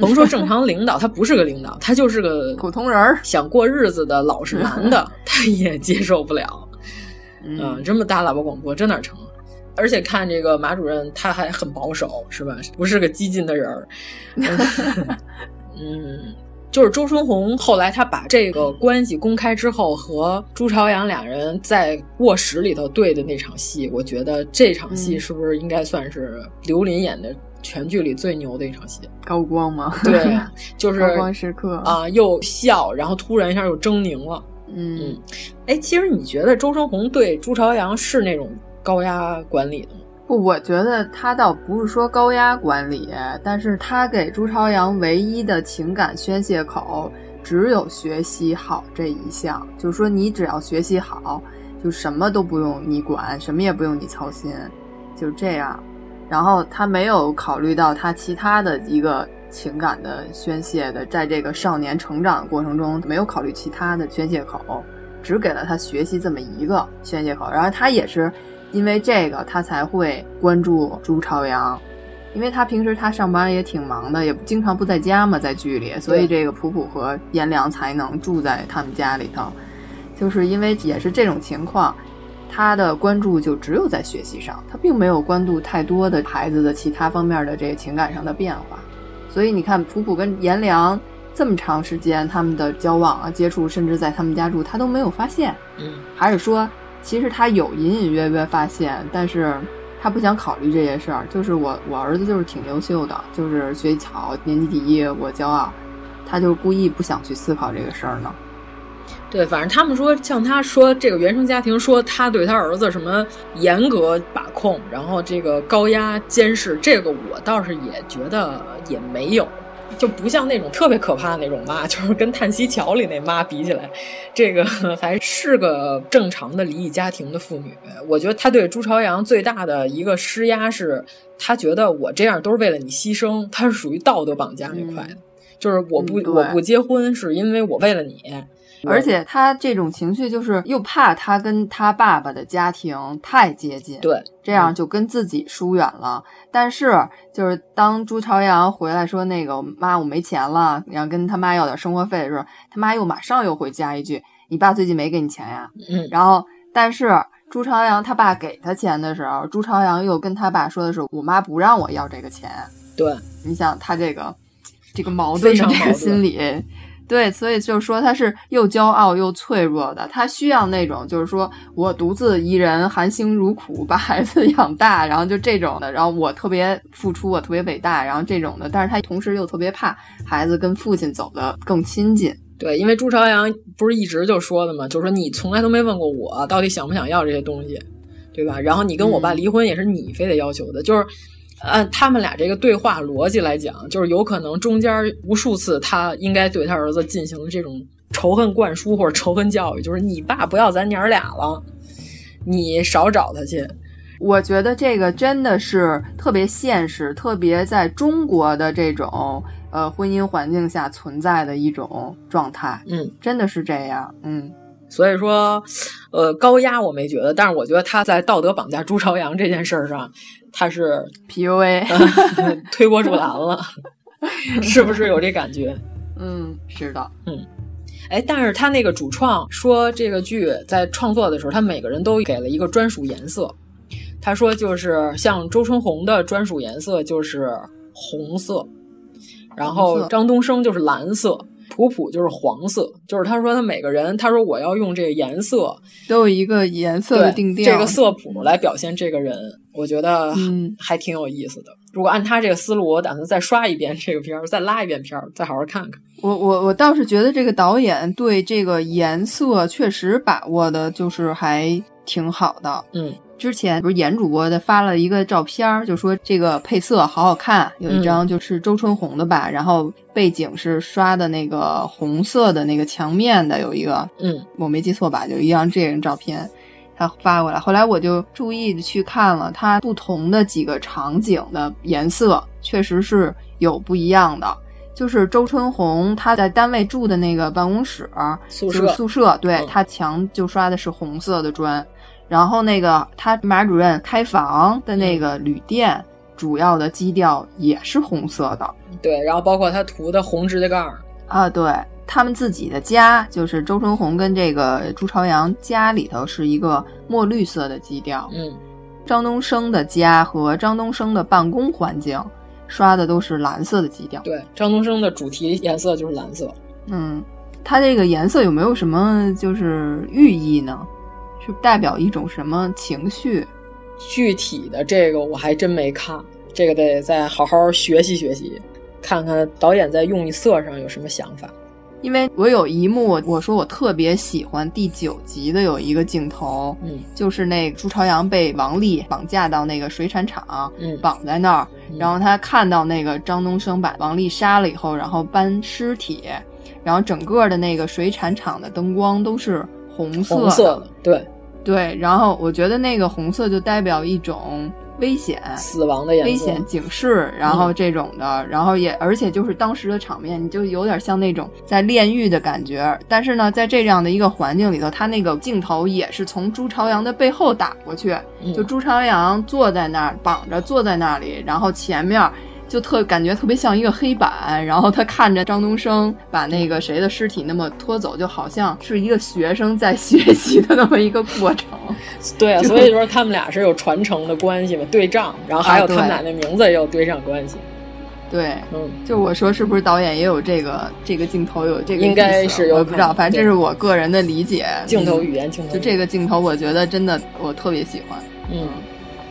甭说正常领导，他不是个领导，他就是个 普通人，想过日子的老实男的，他也接受不了。嗯，这么大喇叭广播，这哪成？而且看这个马主任，他还很保守，是吧？不是个激进的人儿。嗯，就是周春红后来他把这个关系公开之后，和朱朝阳两人在卧室里头对的那场戏，我觉得这场戏是不是应该算是刘琳演的全剧里最牛的一场戏？高光吗？对，就是高光时刻啊，又笑，然后突然一下又狰狞了。嗯，哎，其实你觉得周春红对朱朝阳是那种高压管理的吗？不，我觉得他倒不是说高压管理，但是他给朱朝阳唯一的情感宣泄口只有学习好这一项，就是说你只要学习好，就什么都不用你管，什么也不用你操心，就这样。然后他没有考虑到他其他的一个。情感的宣泄的，在这个少年成长的过程中，没有考虑其他的宣泄口，只给了他学习这么一个宣泄口。然后他也是因为这个，他才会关注朱朝阳，因为他平时他上班也挺忙的，也经常不在家嘛，在剧里，所以这个普普和颜良才能住在他们家里头，就是因为也是这种情况，他的关注就只有在学习上，他并没有关注太多的孩子的其他方面的这个情感上的变化。所以你看，普普跟颜良这么长时间他们的交往啊、接触，甚至在他们家住，他都没有发现。嗯，还是说，其实他有隐隐约约发现，但是他不想考虑这些事儿。就是我，我儿子就是挺优秀的，就是学习好，年级第一，我骄傲。他就故意不想去思考这个事儿呢。对，反正他们说，像他说这个原生家庭，说他对他儿子什么严格把控，然后这个高压监视，这个我倒是也觉得也没有，就不像那种特别可怕的那种妈，就是跟《叹息桥》里那妈比起来，这个 还是个正常的离异家庭的妇女。我觉得她对朱朝阳最大的一个施压是，她觉得我这样都是为了你牺牲，她是属于道德绑架那块的，就是我不我不结婚是因为我为了你。而且他这种情绪就是又怕他跟他爸爸的家庭太接近，对，这样就跟自己疏远了。但是就是当朱朝阳回来说那个妈我没钱了，然后跟他妈要点生活费的时候，他妈又马上又会加一句：“你爸最近没给你钱呀？”嗯，然后但是朱朝阳他爸给他钱的时候，朱朝阳又跟他爸说的是：“我妈不让我要这个钱。”对，你想他这个这个矛盾的这个心理。对，所以就是说他是又骄傲又脆弱的，他需要那种就是说我独自一人含辛茹苦把孩子养大，然后就这种的，然后我特别付出，我特别伟大，然后这种的，但是他同时又特别怕孩子跟父亲走得更亲近。对，因为朱朝阳不是一直就说的嘛，就是说你从来都没问过我到底想不想要这些东西，对吧？然后你跟我爸离婚也是你非得要求的，就是。按他们俩这个对话逻辑来讲，就是有可能中间无数次他应该对他儿子进行这种仇恨灌输或者仇恨教育，就是你爸不要咱娘俩了，你少找他去。我觉得这个真的是特别现实，特别在中国的这种呃婚姻环境下存在的一种状态。嗯，真的是这样。嗯。所以说，呃，高压我没觉得，但是我觉得他在道德绑架朱朝阳这件事上，他是 PUA 推波助澜了，是不是有这感觉？嗯，是的，嗯，哎，但是他那个主创说，这个剧在创作的时候，他每个人都给了一个专属颜色。他说，就是像周春红的专属颜色就是红色，然后张东升就是蓝色。普普就是黄色，就是他说他每个人，他说我要用这个颜色，都有一个颜色的定调，这个色谱来表现这个人，我觉得还挺有意思的。如果按他这个思路，我打算再刷一遍这个片儿，再拉一遍片儿，再好好看看。我我我倒是觉得这个导演对这个颜色确实把握的，就是还挺好的。嗯。之前不是严主播的发了一个照片，就说这个配色好好看，有一张就是周春红的吧，然后背景是刷的那个红色的那个墙面的，有一个，嗯，我没记错吧，就一张这张照片，他发过来，后来我就注意的去看了，他不同的几个场景的颜色确实是有不一样的，就是周春红他在单位住的那个办公室宿舍。宿舍，对他墙就刷的是红色的砖。然后那个他马主任开房的那个旅店主要的基调也是红色的。对，然后包括他涂的红指甲盖儿啊，对他们自己的家，就是周春红跟这个朱朝阳家里头是一个墨绿色的基调。嗯，张东升的家和张东升的办公环境刷的都是蓝色的基调。对，张东升的主题颜色就是蓝色。嗯，它这个颜色有没有什么就是寓意呢？是代表一种什么情绪？具体的这个我还真没看，这个得再好好学习学习，看看导演在用色上有什么想法。因为我有一幕，我说我特别喜欢第九集的有一个镜头，嗯，就是那朱朝阳被王丽绑架到那个水产厂，嗯，绑在那儿，然后他看到那个张东升把王丽杀了以后，然后搬尸体，然后整个的那个水产厂的灯光都是红色红色的，对对，然后我觉得那个红色就代表一种。危险、死亡的颜色、危险警示，然后这种的，嗯、然后也而且就是当时的场面，你就有点像那种在炼狱的感觉。但是呢，在这样的一个环境里头，他那个镜头也是从朱朝阳的背后打过去，嗯、就朱朝阳坐在那儿绑着坐在那里，然后前面就特感觉特别像一个黑板，然后他看着张东升把那个谁的尸体那么拖走，就好像是一个学生在学习的那么一个过程。对啊，所以说他们俩是有传承的关系嘛，对仗，然后还有他们俩那名字也有对仗关系。对，嗯，就我说是不是导演也有这个这个镜头有这个？应该是有，我不知道，反正这是我个人的理解。镜头语言，镜头就这个镜头，我觉得真的我特别喜欢。嗯，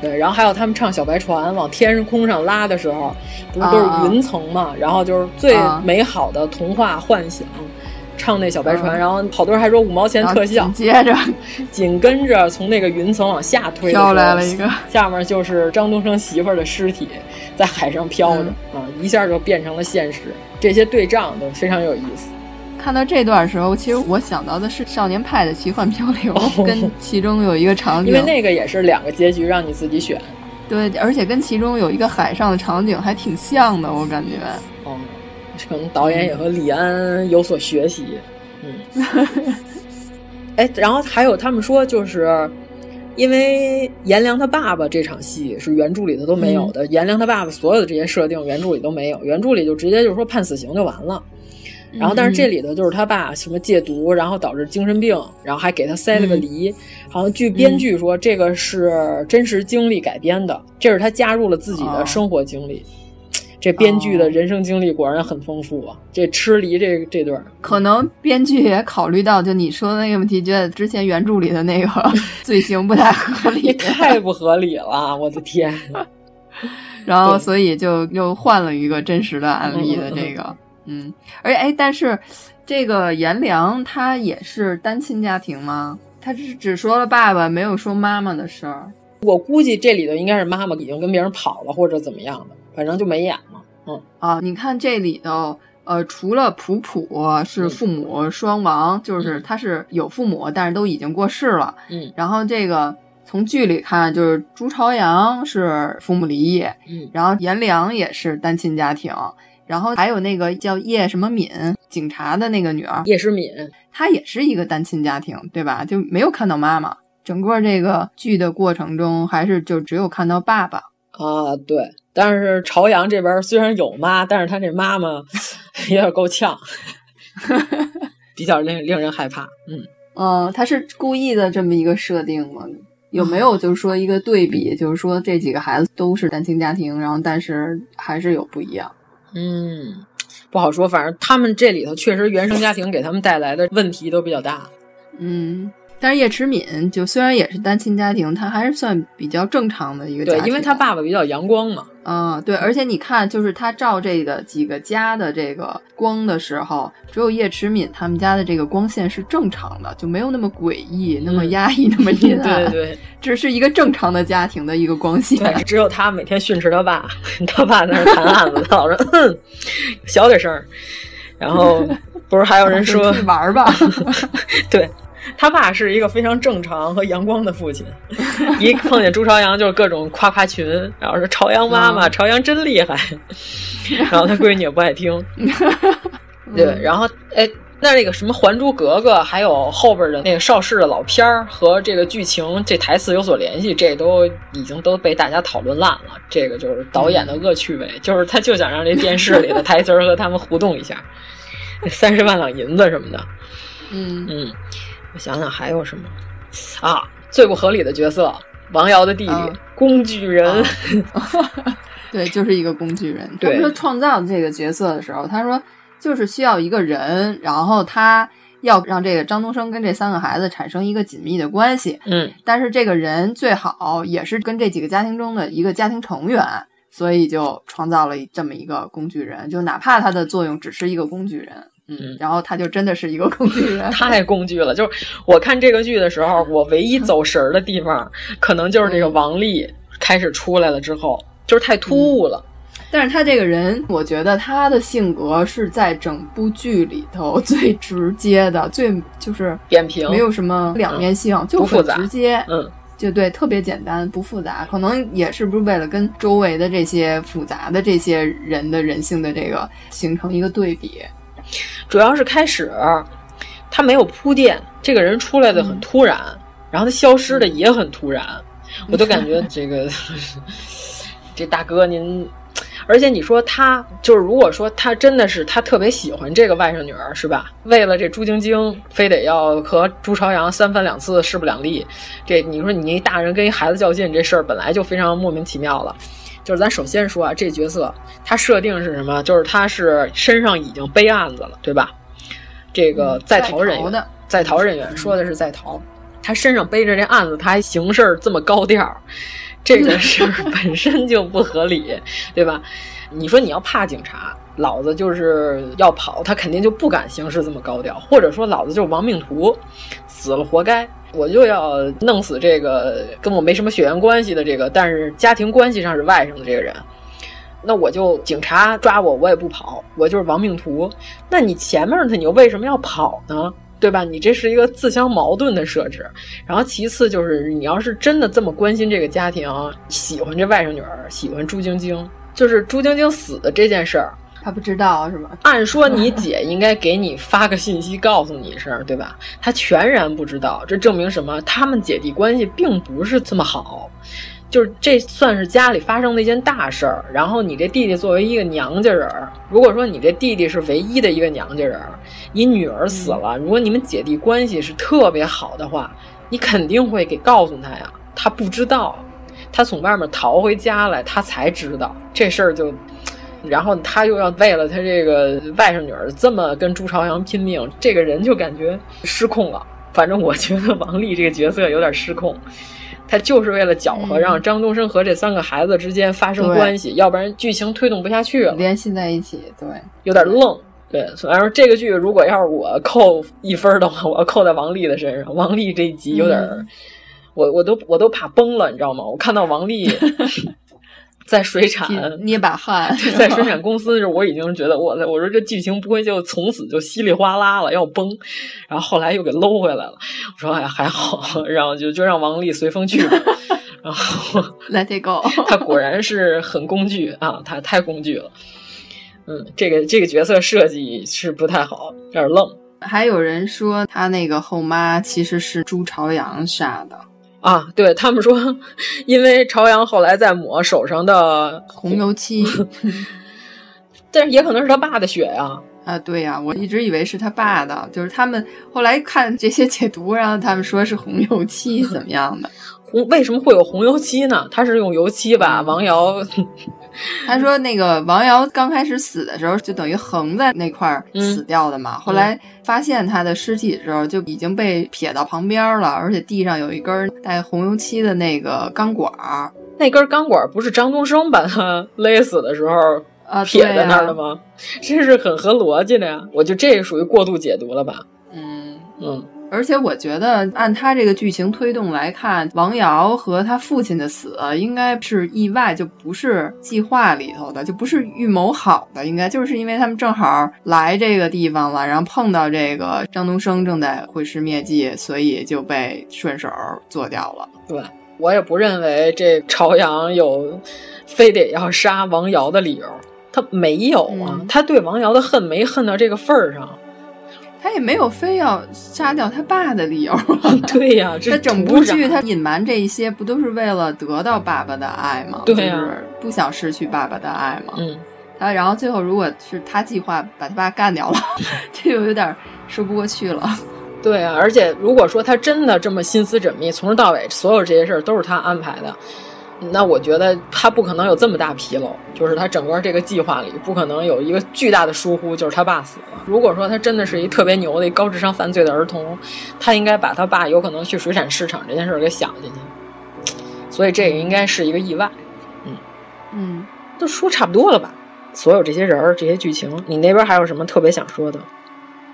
对，然后还有他们唱小白船往天空上拉的时候，不是都是云层嘛？啊、然后就是最美好的童话幻想。唱那小白船，嗯、然后好多人还说五毛钱特效。紧接着，紧跟着从那个云层往下推，飘来了一个，下面就是张东升媳妇儿的尸体在海上飘着、嗯、啊，一下就变成了现实。这些对仗都非常有意思。看到这段时候，其实我想到的是《少年派的奇幻漂流》哦，跟 其中有一个场景，因为那个也是两个结局让你自己选。对，而且跟其中有一个海上的场景还挺像的，我感觉。哦。可能导演也和李安有所学习，嗯，哎，然后还有他们说，就是因为颜良他爸爸这场戏是原著里头都没有的，颜、嗯、良他爸爸所有的这些设定原著里都没有，原著里就直接就是说判死刑就完了。然后，但是这里头就是他爸什么戒毒，然后导致精神病，然后还给他塞了个梨。嗯、好像据编剧说，这个是真实经历改编的，这是他加入了自己的生活经历。哦这编剧的人生经历果然很丰富啊！这吃梨这这段，可能编剧也考虑到，就你说的那个问题，觉得之前原著里的那个 罪行不太合理，太不合理了，我的天！然后所以就又换了一个真实的案例的这个，嗯，嗯而且哎，但是这个颜良他也是单亲家庭吗？他只只说了爸爸，没有说妈妈的事儿。我估计这里头应该是妈妈已经跟别人跑了，或者怎么样的。反正就没演嘛，嗯啊，你看这里头，呃，除了普普是父母双亡，嗯、就是他是有父母，但是都已经过世了，嗯，然后这个从剧里看，就是朱朝阳是父母离异，嗯，然后颜良也是单亲家庭，然后还有那个叫叶什么敏，警察的那个女儿叶诗敏，她也是一个单亲家庭，对吧？就没有看到妈妈，整个这个剧的过程中，还是就只有看到爸爸啊，对。但是朝阳这边虽然有妈，但是他这妈妈 有点够呛，比较令令人害怕。嗯，呃，他是故意的这么一个设定吗？有没有就是说一个对比，就是说这几个孩子都是单亲家庭，然后但是还是有不一样？嗯，不好说。反正他们这里头确实原生家庭给他们带来的问题都比较大。嗯。但是叶迟敏就虽然也是单亲家庭，他还是算比较正常的一个家庭，对，因为他爸爸比较阳光嘛。嗯，对，而且你看，就是他照这个几个家的这个光的时候，只有叶迟敏他们家的这个光线是正常的，就没有那么诡异、那么压抑、那么阴 暗。对对，只是一个正常的家庭的一个光线。对，只有他每天训斥他爸，他爸在那谈案子，老说哼，小点声。然后 不是还有人说玩吧？对。他爸是一个非常正常和阳光的父亲，一碰见朱朝阳就是各种夸夸群，然后说朝阳妈妈，嗯、朝阳真厉害。然后他闺女也不爱听，对，然后哎，那那个什么《还珠格格》，还有后边的那个邵氏的老片儿和这个剧情这台词有所联系，这都已经都被大家讨论烂了。这个就是导演的恶趣味，就是他就想让这电视里的台词和他们互动一下，三十万两银子什么的。嗯嗯，我想想还有什么啊？最不合理的角色，王瑶的弟弟，啊工具人。对，就是一个工具人。他对们说创造这个角色的时候，他说就是需要一个人，然后他要让这个张东升跟这三个孩子产生一个紧密的关系。嗯，但是这个人最好也是跟这几个家庭中的一个家庭成员，所以就创造了这么一个工具人，就哪怕他的作用只是一个工具人。嗯，然后他就真的是一个工具人，太工具了。就是我看这个剧的时候，我唯一走神儿的地方，可能就是这个王丽开始出来了之后，就是太突兀了。但是他这个人，我觉得他的性格是在整部剧里头最直接的，最就是扁平，没有什么两面性，嗯、就很直接。嗯，就对，特别简单，不复杂。可能也是不是为了跟周围的这些复杂的这些人的人性的这个形成一个对比。主要是开始他没有铺垫，这个人出来的很突然，嗯、然后他消失的也很突然，我都感觉这个 这大哥您。而且你说他就是，如果说他真的是他特别喜欢这个外甥女儿，是吧？为了这朱晶晶，非得要和朱朝阳三番两次势不两立，这你说你一大人跟一孩子较劲，这事儿本来就非常莫名其妙了。就是咱首先说啊，这角色他设定是什么？就是他是身上已经背案子了，对吧？这个在逃人员，在逃人员说的是在逃，他身上背着这案子，他还行事这么高调。这个事儿 本身就不合理，对吧？你说你要怕警察，老子就是要跑，他肯定就不敢行事这么高调，或者说老子就是亡命徒，死了活该，我就要弄死这个跟我没什么血缘关系的这个，但是家庭关系上是外甥的这个人。那我就警察抓我，我也不跑，我就是亡命徒。那你前面的你又为什么要跑呢？对吧？你这是一个自相矛盾的设置。然后其次就是，你要是真的这么关心这个家庭，喜欢这外甥女儿，喜欢朱晶晶，就是朱晶晶死的这件事儿，他不知道是吧？按说你姐应该给你发个信息，告诉你一声，对吧？他全然不知道，这证明什么？他们姐弟关系并不是这么好。就是这算是家里发生的一件大事儿，然后你这弟弟作为一个娘家人，如果说你这弟弟是唯一的一个娘家人，你女儿死了，如果你们姐弟关系是特别好的话，你肯定会给告诉他呀。他不知道，他从外面逃回家来，他才知道这事儿就，然后他又要为了他这个外甥女儿这么跟朱朝阳拼命，这个人就感觉失控了。反正我觉得王丽这个角色有点失控。他就是为了搅和，让张东升和这三个孩子之间发生关系，要不然剧情推动不下去了。联系在一起，对，有点愣。对，反正这个剧如果要是我扣一分的话，我要扣在王丽的身上。王丽这一集有点，嗯、我我都我都怕崩了，你知道吗？我看到王丽 在水产捏把汗，在水产公司的时候，我已经觉得我在我说这剧情不会就从此就稀里哗啦了要崩，然后后来又给搂回来了。我说哎还好，然后就就让王丽随风去吧。然后 Let it go，他果然是很工具啊，他太工具了。嗯，这个这个角色设计是不太好，有点愣。还有人说他那个后妈其实是朱朝阳杀的。啊，对他们说，因为朝阳后来在抹手上的红油漆，但是也可能是他爸的血呀。啊，对呀、啊，我一直以为是他爸的，就是他们后来看这些解读，然后他们说是红油漆怎么样的？红为什么会有红油漆呢？他是用油漆把王瑶。他说那个王瑶刚开始死的时候，就等于横在那块儿死掉的嘛。嗯、后来发现他的尸体的时候，就已经被撇到旁边了，而且地上有一根带红油漆的那个钢管儿。那根钢管不是张东升把他勒死的时候啊撇在那儿了吗？这是很合逻辑的呀。我就这属于过度解读了吧？嗯嗯。而且我觉得，按他这个剧情推动来看，王瑶和他父亲的死应该是意外，就不是计划里头的，就不是预谋好的，应该就是因为他们正好来这个地方了，然后碰到这个张东升正在毁尸灭迹，所以就被顺手做掉了。对我也不认为这朝阳有非得要杀王瑶的理由，他没有啊，嗯、他对王瑶的恨没恨到这个份儿上。他也没有非要杀掉他爸的理由。对呀、这他整部剧他隐瞒这一些，不都是为了得到爸爸的爱吗？对呀就是不想失去爸爸的爱吗？嗯，他然后最后如果是他计划把他爸干掉了，这就有点说不过去了。对啊，而且如果说他真的这么心思缜密，从头到尾所有这些事儿都是他安排的，那我觉得他不可能有这么大纰漏，就是他整个这个计划里不可能有一个巨大的疏忽，就是他爸死了。如果说他真的是一特别牛的一高智商犯罪的儿童，他应该把他爸有可能去水产市场这件事儿给想进去，所以这个应该是一个意外。嗯，都说差不多了吧？所有这些人儿、这些剧情，你那边还有什么特别想说的？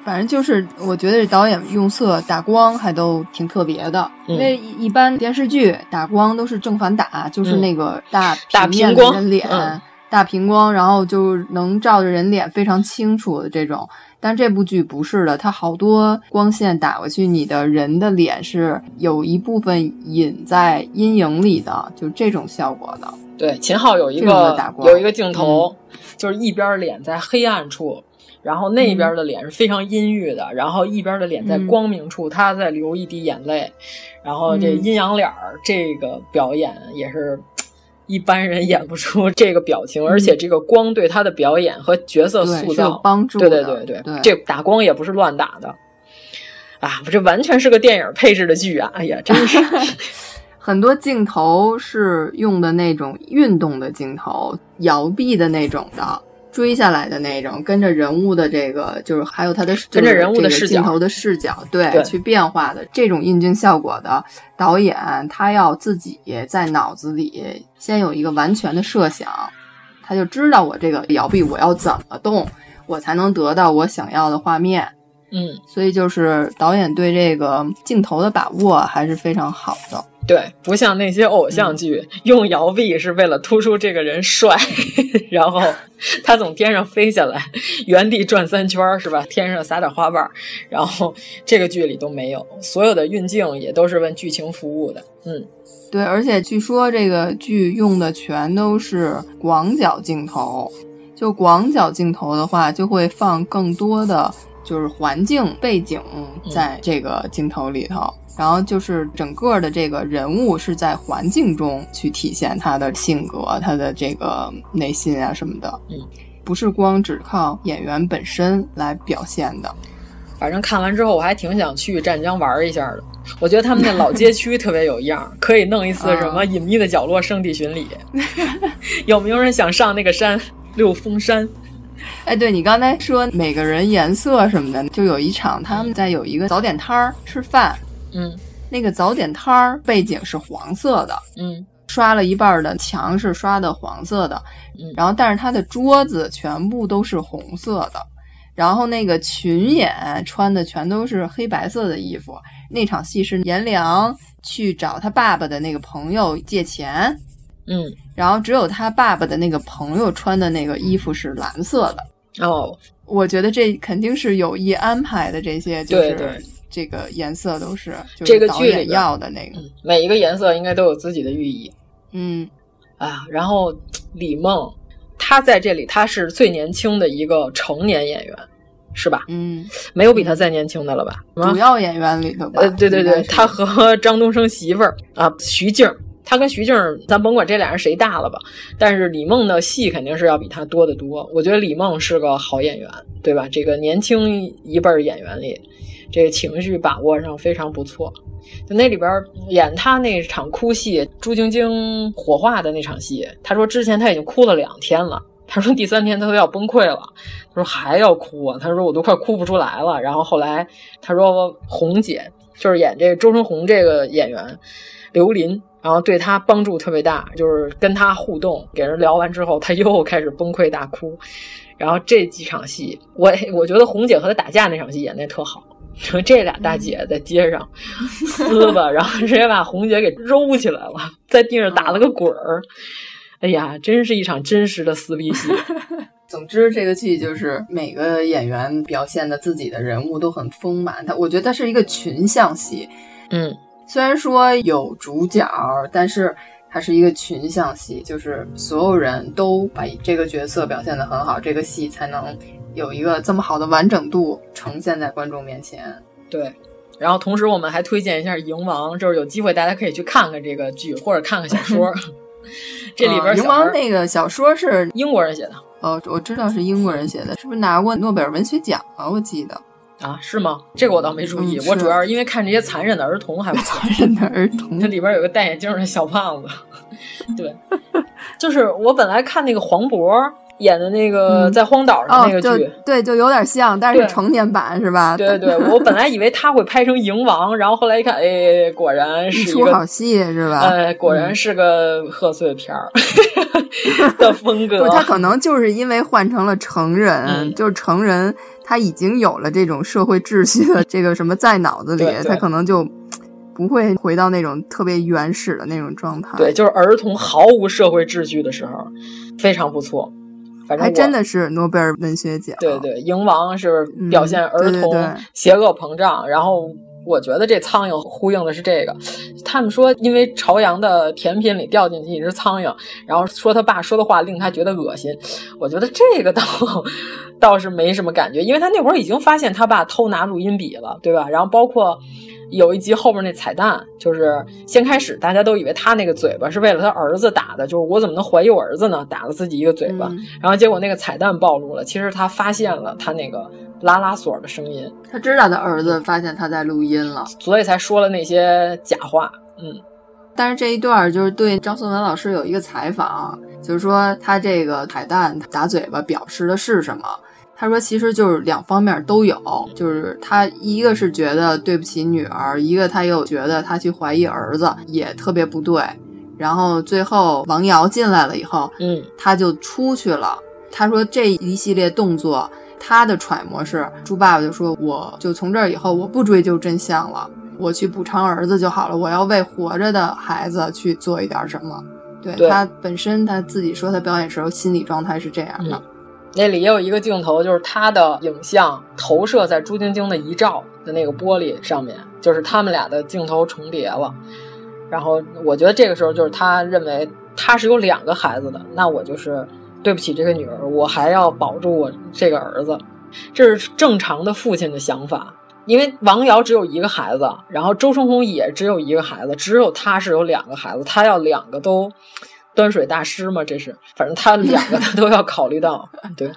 反正就是，我觉得这导演用色打光还都挺特别的，嗯因为一一般电视剧打光都是正反打，就是那个大大平光的人脸，嗯大平光，然后就能照着人脸非常清楚的这种。但这部剧不是的，它好多光线打过去，你的人的脸是有一部分隐在阴影里的，就这种效果的。对，秦昊有一个打光有一个镜头，就是一边脸在黑暗处，然后那边的脸是非常阴郁的，然后一边的脸在嗯光明处，他在流一滴眼泪，然后这嗯阴阳脸儿这个表演也是。一般人演不出这个表情，而且这个光对他的表演和角色塑造有帮助对对的对对这打光也不是乱打的啊！这完全是个电影配置的剧啊！哎呀，真是 很多镜头是用的那种运动的镜头，摇臂的那种的，追下来的那种，跟着人物的这个就是还有他的跟着人物的镜头的视角，对，对去变化的这种印镜效果的导演，他要自己在脑子里先有一个完全的设想，他就知道我这个摇臂我要怎么动，我才能得到我想要的画面。嗯，所以就是导演对这个镜头的把握还是非常好的。对，不像那些偶像剧、嗯用摇臂是为了突出这个人帅，然后他从天上飞下来，原地转三圈儿是吧？天上撒点花瓣儿，然后这个剧里都没有，所有的运镜也都是为剧情服务的。嗯，对，而且据说这个剧用的全都是广角镜头，就广角镜头的话，就会放更多的就是环境背景在这个镜头里头，然后就是整个的这个人物是在环境中去体现他的性格、他的这个内心啊什么的，嗯，不是光只靠演员本身来表现的。反正看完之后，我还挺想去湛江玩一下的。我觉得他们那老街区特别有样，可以弄一次什么 隐秘的角落圣地巡礼。有没有人想上那个山六峰山？哎，对你刚才说每个人颜色什么的，就有一场他们在有一个早点摊儿吃饭，嗯，那个早点摊儿背景是黄色的，嗯，刷了一半的墙是刷的黄色的，嗯，然后但是它的桌子全部都是红色的，然后那个群演穿的全都是黑白色的衣服。那场戏是颜良去找他爸爸的那个朋友借钱，嗯，然后只有他爸爸的那个朋友穿的那个衣服是蓝色的。哦，我觉得这肯定是有意安排的，这些就对对。是这个颜色都是这个剧里要的那个，每一个颜色应该都有自己的寓意。嗯啊，然后李梦，她在这里她是最年轻的一个成年演员，是吧？嗯，没有比她再年轻的了吧？主要演员里头吧，呃，对对对，应该是他和 张东升媳妇儿啊，徐静儿，他跟徐静儿，咱甭管这俩人谁大了吧，但是李梦的戏肯定是要比他多得多。我觉得李梦是个好演员，对吧？这个年轻一辈儿演员里，这个情绪把握上非常不错。就那里边演他那场哭戏，朱晶晶火化的那场戏，他说之前他已经哭了两天了。他说第三天他都要崩溃了，他说还要哭啊，他说我都快哭不出来了。然后后来他说红姐就是演这个周春红这个演员刘琳，然后对他帮助特别大，就是跟他互动，给人聊完之后他又开始崩溃大哭。然后这几场戏，我我觉得红姐和他打架那场戏演的特好。这俩大姐在街上撕吧，然后直接把红姐给揉起来了，在地上打了个滚儿。哎呀，真是一场真实的撕逼戏。总之，这个剧就是每个演员表现的自己的人物都很丰满。它，我觉得它是一个群像戏。嗯，虽然说有主角，但是它是一个群像戏，就是所有人都把这个角色表现得很好，这个戏才能有一个这么好的完整度呈现在观众面前。对，然后同时我们还推荐一下《蝇王》，就是有机会大家可以去看看这个剧，或者看看小说。这里边《蝇王》那个小说是英国人写的。哦，我知道是英国人写的，是不是拿过诺贝尔文学奖啊？我记得啊，是吗？这个我倒没注意，嗯、我主要是因为看这些残忍的儿童还不残忍的儿童，那里边有个戴眼镜的小胖子。对，就是我本来看那个黄渤演的那个在荒岛上那个剧，哦、对，就有点像，但是是成年版是吧？对对，我本来以为他会拍成《蝇王》，然后后来一看，哎，果然是一出好戏是吧？哎，果然是个贺岁片儿的风格。他可能就是因为换成了成人，嗯、就是成人他已经有了这种社会秩序的这个什么在脑子里，他可能就。不会回到那种特别原始的那种状态。对，就是儿童毫无社会秩序的时候，非常不错。反正还真的是诺贝尔文学奖。对对，蝇王是表现儿童邪恶膨胀，嗯、然后我觉得这苍蝇呼应的是这个。他们说，因为朝阳的甜品里掉进去一只苍蝇，然后说他爸说的话令他觉得恶心。我觉得这个倒倒是没什么感觉，因为他那会儿已经发现他爸偷拿录音笔了，对吧？然后包括。有一集后面那彩蛋，就是先开始大家都以为他那个嘴巴是为了他儿子打的，就是我怎么能怀疑我儿子呢？打了自己一个嘴巴，嗯、然后结果那个彩蛋暴露了，其实他发现了他那个拉拉锁的声音，他知道他儿子发现他在录音了，所以才说了那些假话。嗯，但是这一段就是对张颂文老师有一个采访，就是说他这个彩蛋打嘴巴表示的是什么？他说：“其实就是两方面都有，就是他一个是觉得对不起女儿，一个他又觉得他去怀疑儿子也特别不对。然后最后王瑶进来了以后，嗯，他就出去了。他说这一系列动作，他的揣摩是猪爸爸就说，我就从这儿以后我不追究真相了，我去补偿儿子就好了，我要为活着的孩子去做一点什么。对对他本身他自己说他表演时候心理状态是这样的。嗯那里也有一个镜头，就是他的影像投射在朱晶晶的遗照的那个玻璃上面，就是他们俩的镜头重叠了。然后我觉得这个时候就是他认为他是有两个孩子的，那我就是对不起这个女儿，我还要保住我这个儿子，这是正常的父亲的想法。因为王瑶只有一个孩子，然后周春红也只有一个孩子，只有他是有两个孩子，他要两个都。端水大师嘛，这是，反正他两个他都要考虑到，对，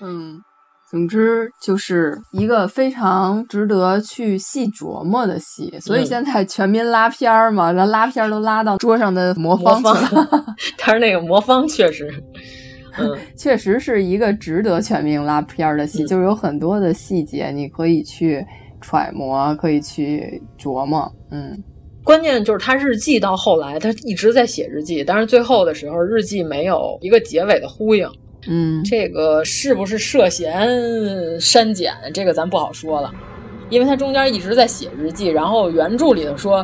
嗯，总之就是一个非常值得去细琢磨的戏，所以现在全民拉片儿嘛，然后拉片儿都拉到桌上的魔方去了，但是那个魔方确实，嗯，确实是一个值得全民拉片儿的戏，嗯、就是有很多的细节你可以去揣摩，可以去琢磨，嗯。关键就是他日记到后来，他一直在写日记，但是最后的时候，日记没有一个结尾的呼应。嗯，这个是不是涉嫌删减？这个咱不好说了，因为他中间一直在写日记，然后原著里头说，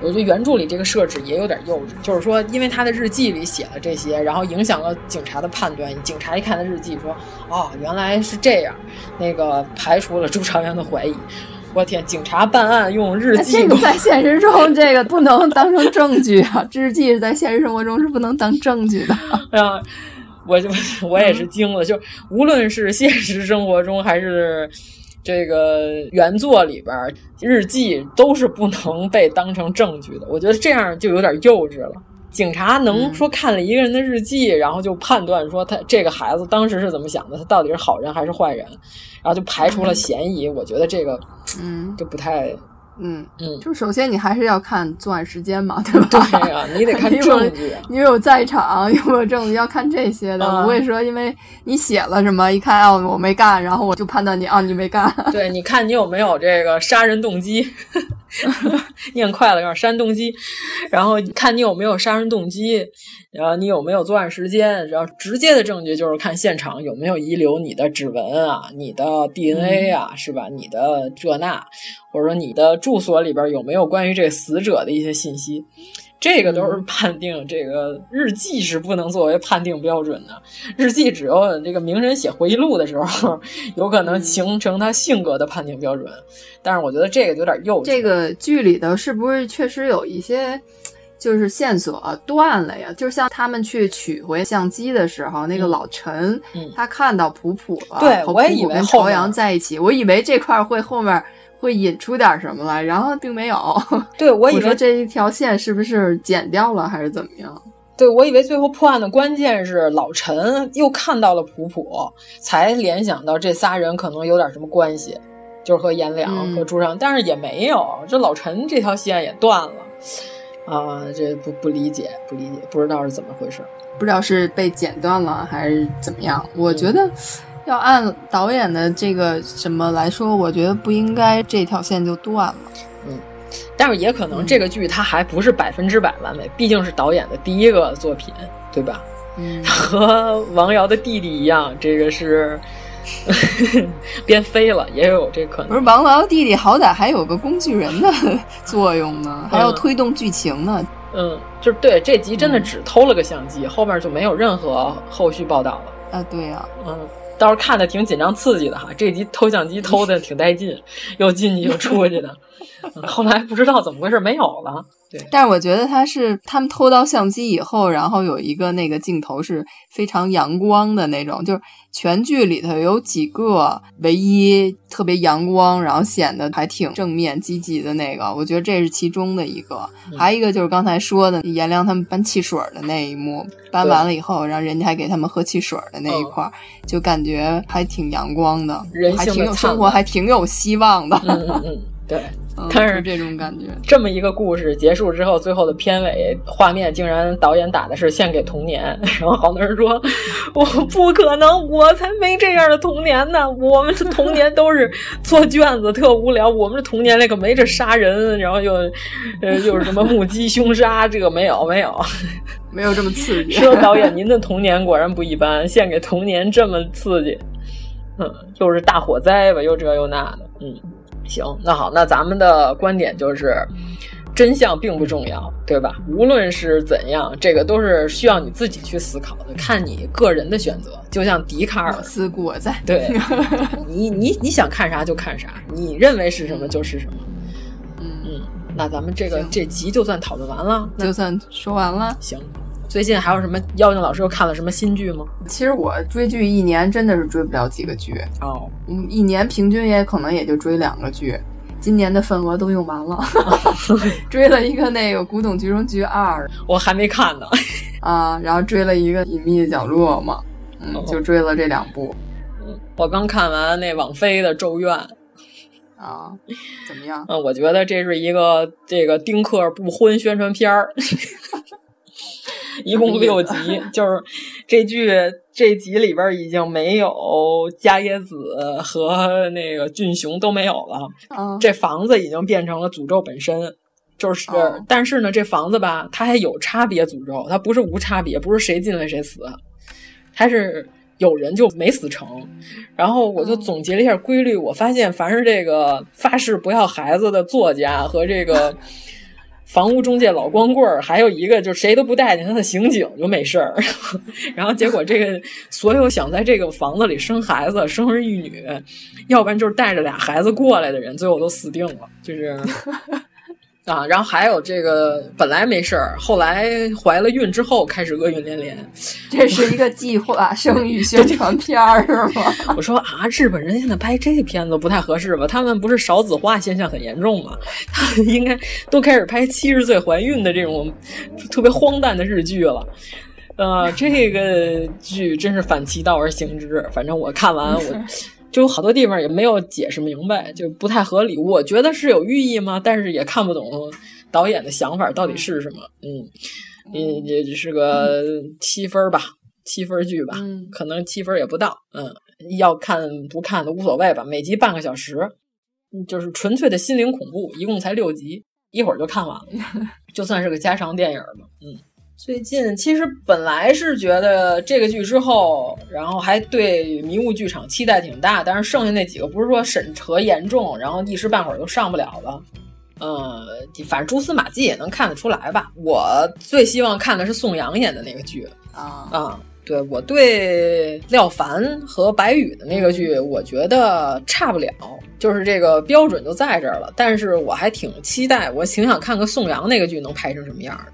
我觉得原著里这个设置也有点幼稚，就是说，因为他的日记里写了这些，然后影响了警察的判断。警察一看他日记，说：“哦，原来是这样。”那个排除了朱朝阳的怀疑。我天！警察办案用日记，这个在现实中这个不能当成证据啊！日记是在现实生活中是不能当证据的。啊，我就我也是惊了，就无论是现实生活中还是这个原作里边，日记都是不能被当成证据的。我觉得这样就有点幼稚了。警察能说看了一个人的日记，嗯、然后就判断说他这个孩子当时是怎么想的，他到底是好人还是坏人，然后就排除了嫌疑。嗯、我觉得这个，嗯，就不太，嗯嗯，就首先你还是要看作案时间嘛，对吧？对呀、啊，你得看 证据，你有在场，有没有证据，要看这些的。啊、不会说因为你写了什么，一看哦我没干，然后我就判断你啊你没干。对，你看你有没有这个杀人动机。念快了，有点杀人动机，然后看你有没有杀人动机，然后你有没有作案时间，然后直接的证据就是看现场有没有遗留你的指纹啊、你的 DNA 啊，嗯、是吧？你的这那，或者说你的住所里边有没有关于这个死者的一些信息。这个都是判定，这个日记是不能作为判定标准的。日记只有这个名人写回忆录的时候，有可能形成他性格的判定标准。但是我觉得这个有点幼稚。这个剧里头是不是确实有一些就是线索断了呀，就像他们去取回相机的时候，那个老陈，嗯、他看到普普了，对我也以为跟朝阳在一起，我以为这块会后面会引出点什么来，然后并没有。对我以为说这一条线是不是剪掉了还是怎么样？对，我以为最后破案的关键是老陈又看到了普普，才联想到这仨人可能有点什么关系，就是和颜良、嗯、和朱尚，但是也没有，这老陈这条线也断了。啊，这不不理解，不理解，不知道是怎么回事，不知道是被剪断了还是怎么样。我觉得，要按导演的这个什么来说，我觉得不应该这条线就断了。嗯，但是也可能这个剧它还不是百分之百完美，毕竟是导演的第一个作品，对吧？嗯，和王瑶的弟弟一样，这个是。变飞了，也有这可能。不是王瑶弟弟，好歹还有个工具人的作用呢，还要推动剧情呢。嗯，就是对这集真的只偷了个相机，嗯、后面就没有任何后续报道了。啊，对呀、啊，嗯，倒是看的挺紧张刺激的哈。这集偷相机偷的挺带劲，又进去又出去的。后来不知道怎么回事没有了。对，但是我觉得他是他们偷到相机以后，然后有一个那个镜头是非常阳光的那种，就是全剧里头有几个唯一特别阳光，然后显得还挺正面积极的那个，我觉得这是其中的一个。嗯、还有一个就是刚才说的颜良他们搬汽水的那一幕，搬完了以后，然后人家还给他们喝汽水的那一块，嗯、就感觉还挺阳光的，人还挺有生活，还挺有希望的。对。嗯、但是这种感觉，这么一个故事结束之后，最后的片尾画面竟然导演打的是献给童年，然后好多人说我不可能，我才没这样的童年呢，我们的童年都是做卷子特无聊，我们的童年那个没这杀人，然后又呃又是什么目击凶杀，这个没有没有没有这么刺激。说导演您的童年果然不一般，献给童年这么刺激，嗯，又是大火灾吧，又这又那的，嗯。行，那好，那咱们的观点就是，真相并不重要，对吧？无论是怎样，这个都是需要你自己去思考的，看你个人的选择。就像笛卡尔思故我在，对你，你你想看啥就看啥，你认为是什么就是什么。嗯嗯，那咱们这个这集就算讨论完了，就算说完了。行。最近还有什么？妖精老师又看了什么新剧吗？其实我追剧一年真的是追不了几个剧哦，嗯，一年平均也可能也就追两个剧。今年的份额都用完了，追了一个那个《古董局中局二》，我还没看呢。啊，然后追了一个《隐秘的角落》嘛，嗯，哦、就追了这两部。嗯，我刚看完那网飞的《咒怨》。啊，怎么样？嗯，我觉得这是一个这个丁克不婚宣传片儿。一共六集，就是这剧这集里边已经没有加耶子和那个俊雄都没有了。嗯、这房子已经变成了诅咒本身，就是，哦、但是呢，这房子吧，它还有差别诅咒，它不是无差别，不是谁进来谁死，它是有人就没死成。然后我就总结了一下规律，我发现凡是这个发誓不要孩子的作家和这个。房屋中介老光棍儿，还有一个就是谁都不待见他的刑警就没事儿，然后结果这个所有想在这个房子里生孩子、生儿育女，要不然就是带着俩孩子过来的人，最后都死定了，就是啊，然后还有这个本来没事儿，后来怀了孕之后开始厄运连连，这是一个计划 生育宣传片儿是吗？我说啊，日本人现在拍这片子不太合适吧？他们不是少子化现象很严重吗？他们应该都开始拍七十岁怀孕的这种特别荒诞的日剧了。呃，这个剧真是反其道而行之，反正我看完我。就有好多地方也没有解释明白，就不太合理。我觉得是有寓意吗？但是也看不懂导演的想法到底是什么。嗯，嗯，也是个七分吧，七分剧吧，嗯、可能七分也不到。嗯，要看不看都无所谓吧。每集半个小时，就是纯粹的心灵恐怖，一共才六集，一会儿就看完了，就算是个家常电影吧。嗯。最近其实本来是觉得这个剧之后，然后还对迷雾剧场期待挺大，但是剩下那几个不是说审核严重，然后一时半会儿都上不了了。呃，反正蛛丝马迹也能看得出来吧。我最希望看的是宋阳演的那个剧啊啊，对我对廖凡和白宇的那个剧，我觉得差不了，就是这个标准就在这儿了。但是我还挺期待，我挺想看看宋阳那个剧能拍成什么样的。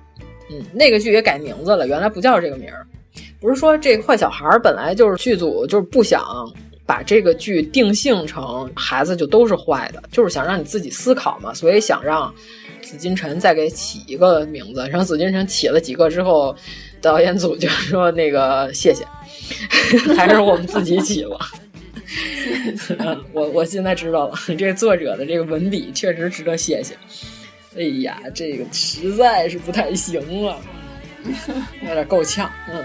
嗯，那个剧也改名字了，原来不叫这个名儿。不是说这坏小孩儿本来就是剧组就是不想把这个剧定性成孩子就都是坏的，就是想让你自己思考嘛，所以想让紫金陈再给起一个名字。然后紫金陈起了几个之后。导演组就说：“那个谢谢，还是我们自己起了。我我现在知道了，这作者的这个文笔确实值得谢谢。哎呀，这个实在是不太行了，有点够呛。嗯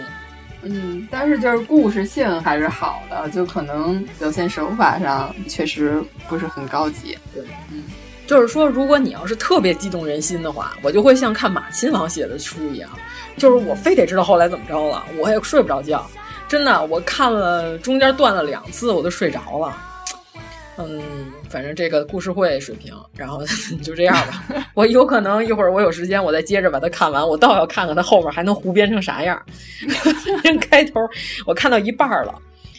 嗯，但是就是故事性还是好的，就可能表现手法上确实不是很高级。对，嗯，就是说，如果你要是特别激动人心的话，我就会像看马亲王写的书一样。”就是我非得知道后来怎么着了，我也睡不着觉，真的，我看了中间断了两次，我都睡着了。嗯，反正这个故事会水平，然后 就这样吧。我有可能一会儿我有时间，我再接着把它看完。我倒要看看它后面还能胡编成啥样。开头我看到一半了，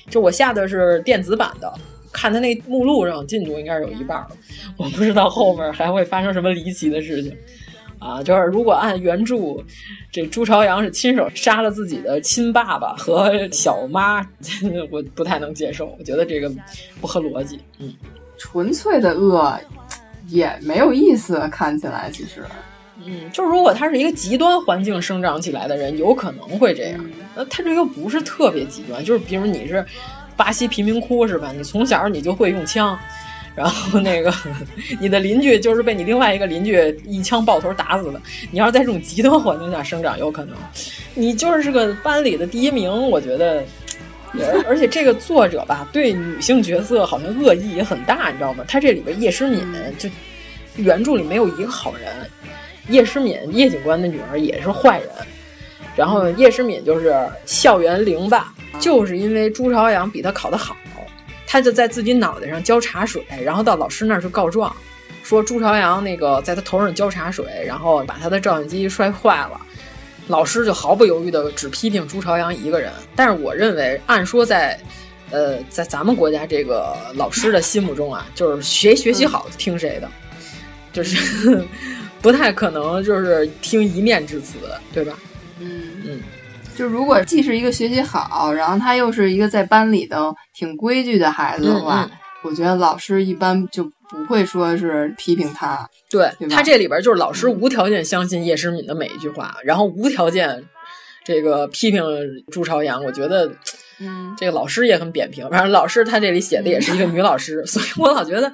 就我下的是电子版的，看它那目录上进度应该是有一半了。我不知道后面还会发生什么离奇的事情。啊，就是如果按原著，这朱朝阳是亲手杀了自己的亲爸爸和小妈，我不太能接受。我觉得这个不合逻辑。嗯，纯粹的恶也没有意思，看起来其实，嗯，就如果他是一个极端环境生长起来的人，有可能会这样。那他这又不是特别极端，就是比如你是巴西贫民窟是吧？你从小你就会用枪。然后那个，你的邻居就是被你另外一个邻居一枪爆头打死的。你要是在这种极端环境下生长，有可能，你就是个班里的第一名。我觉得，而而且这个作者吧，对女性角色好像恶意也很大，你知道吗？他这里边叶诗敏就原著里没有一个好人，叶诗敏叶警官的女儿也是坏人。然后叶诗敏就是校园零霸，就是因为朱朝阳比他考得好。他就在自己脑袋上浇茶水，然后到老师那儿去告状，说朱朝阳那个在他头上浇茶水，然后把他的照相机摔坏了。老师就毫不犹豫的只批评朱朝阳一个人。但是我认为，按说在，呃，在咱们国家这个老师的心目中啊，就是谁学习好听谁的，就是 不太可能就是听一面之词，对吧？嗯嗯。就如果既是一个学习好，然后他又是一个在班里头挺规矩的孩子的话，我觉得老师一般就不会说是批评他。对他这里边就是老师无条件相信叶诗敏的每一句话，然后无条件这个批评朱朝阳。我觉得，嗯，这个老师也很扁平。反正老师他这里写的也是一个女老师，所以我老觉得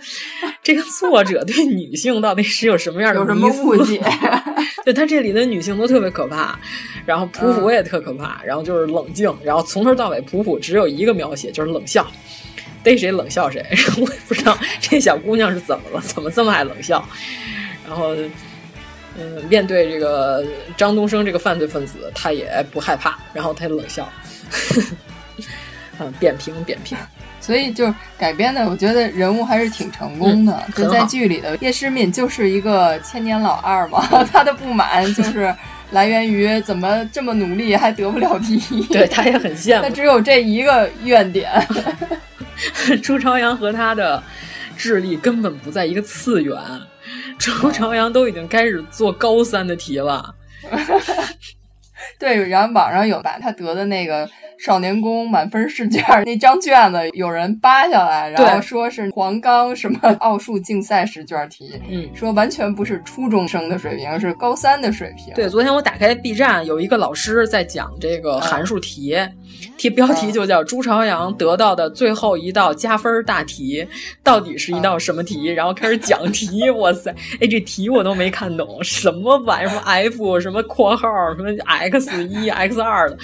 这个作者对女性到底是有什么样的有什么误解？对他这里的女性都特别可怕。然后普普也特可怕，然后就是冷静，然后从头到尾普普只有一个描写，就是冷笑，逮谁冷笑谁。我也不知道这小姑娘是怎么了，怎么这么爱冷笑。然后，嗯，面对这个张东升这个犯罪分子，他也不害怕，然后他冷笑。嗯，扁平扁平。所以就改编的，我觉得人物还是挺成功的。就在剧里的叶诗敏就是一个千年老二嘛，他的不满就是。来源于怎么这么努力还得不了第一？对他也很羡慕。他只有这一个怨点。朱朝阳和他的智力根本不在一个次元。朱朝阳都已经开始做高三的题了。对，然后网上有把他得的那个。少年宫满分试卷那张卷子有人扒下来，然后说是黄冈什么奥数竞赛试卷题，嗯，说完全不是初中生的水平，是高三的水平。对，昨天我打开 B 站，有一个老师在讲这个函数题，题标题就叫朱朝阳得到的最后一道加分大题，到底是一道什么题？然后开始讲题，哇塞，哎，这题我都没看懂，什么玩意儿？什么 F 什么括号什么 X 一 X 二的，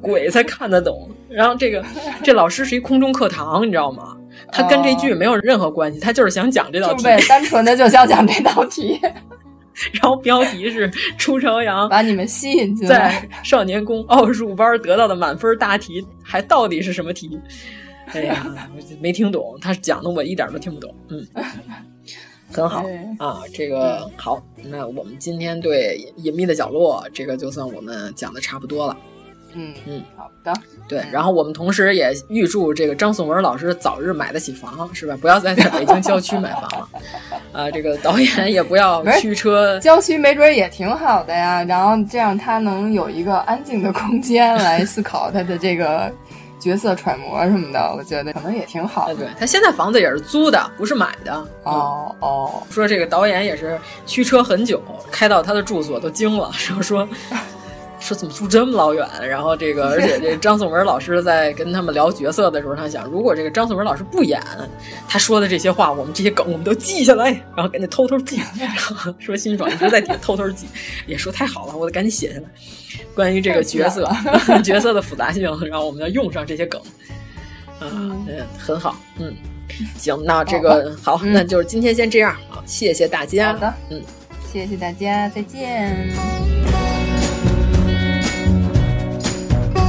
鬼才看。看得懂，然后这个 这老师是一空中课堂，你知道吗？他跟这剧没有任何关系，他就是想讲这道题，单纯的就想讲这道题。然后标题是 出朝阳把你们吸引进来，在少年宫奥数班得到的满分大题，还到底是什么题？哎呀，没听懂，他讲的我一点都听不懂。嗯，很好啊，这个好，那我们今天对隐秘的角落这个就算我们讲的差不多了。嗯嗯，好的。对，然后我们同时也预祝这个张颂文老师早日买得起房，是吧？不要再在北京郊区买房了。啊，这个导演也不要驱车，郊区没准也挺好的呀。然后这样他能有一个安静的空间来思考他的这个角色揣摩什么的，我觉得可能也挺好的。对他现在房子也是租的，不是买的。哦、嗯、哦，说这个导演也是驱车很久，开到他的住所都惊了，然后说。说怎么住这么老远？然后这个，而且这张颂文老师在跟他们聊角色的时候，他想，如果这个张颂文老师不演，他说的这些话，我们这些梗我们都记下来，然后赶紧偷偷记。然 后说辛爽一直在底下偷偷记，也说太好了，我得赶紧写下来。关于这个角色角色的复杂性，然后我们要用上这些梗。嗯嗯，很好。嗯，行，那这个好，那就是今天先这样啊，谢谢大家。好的，嗯，谢谢大家，再见。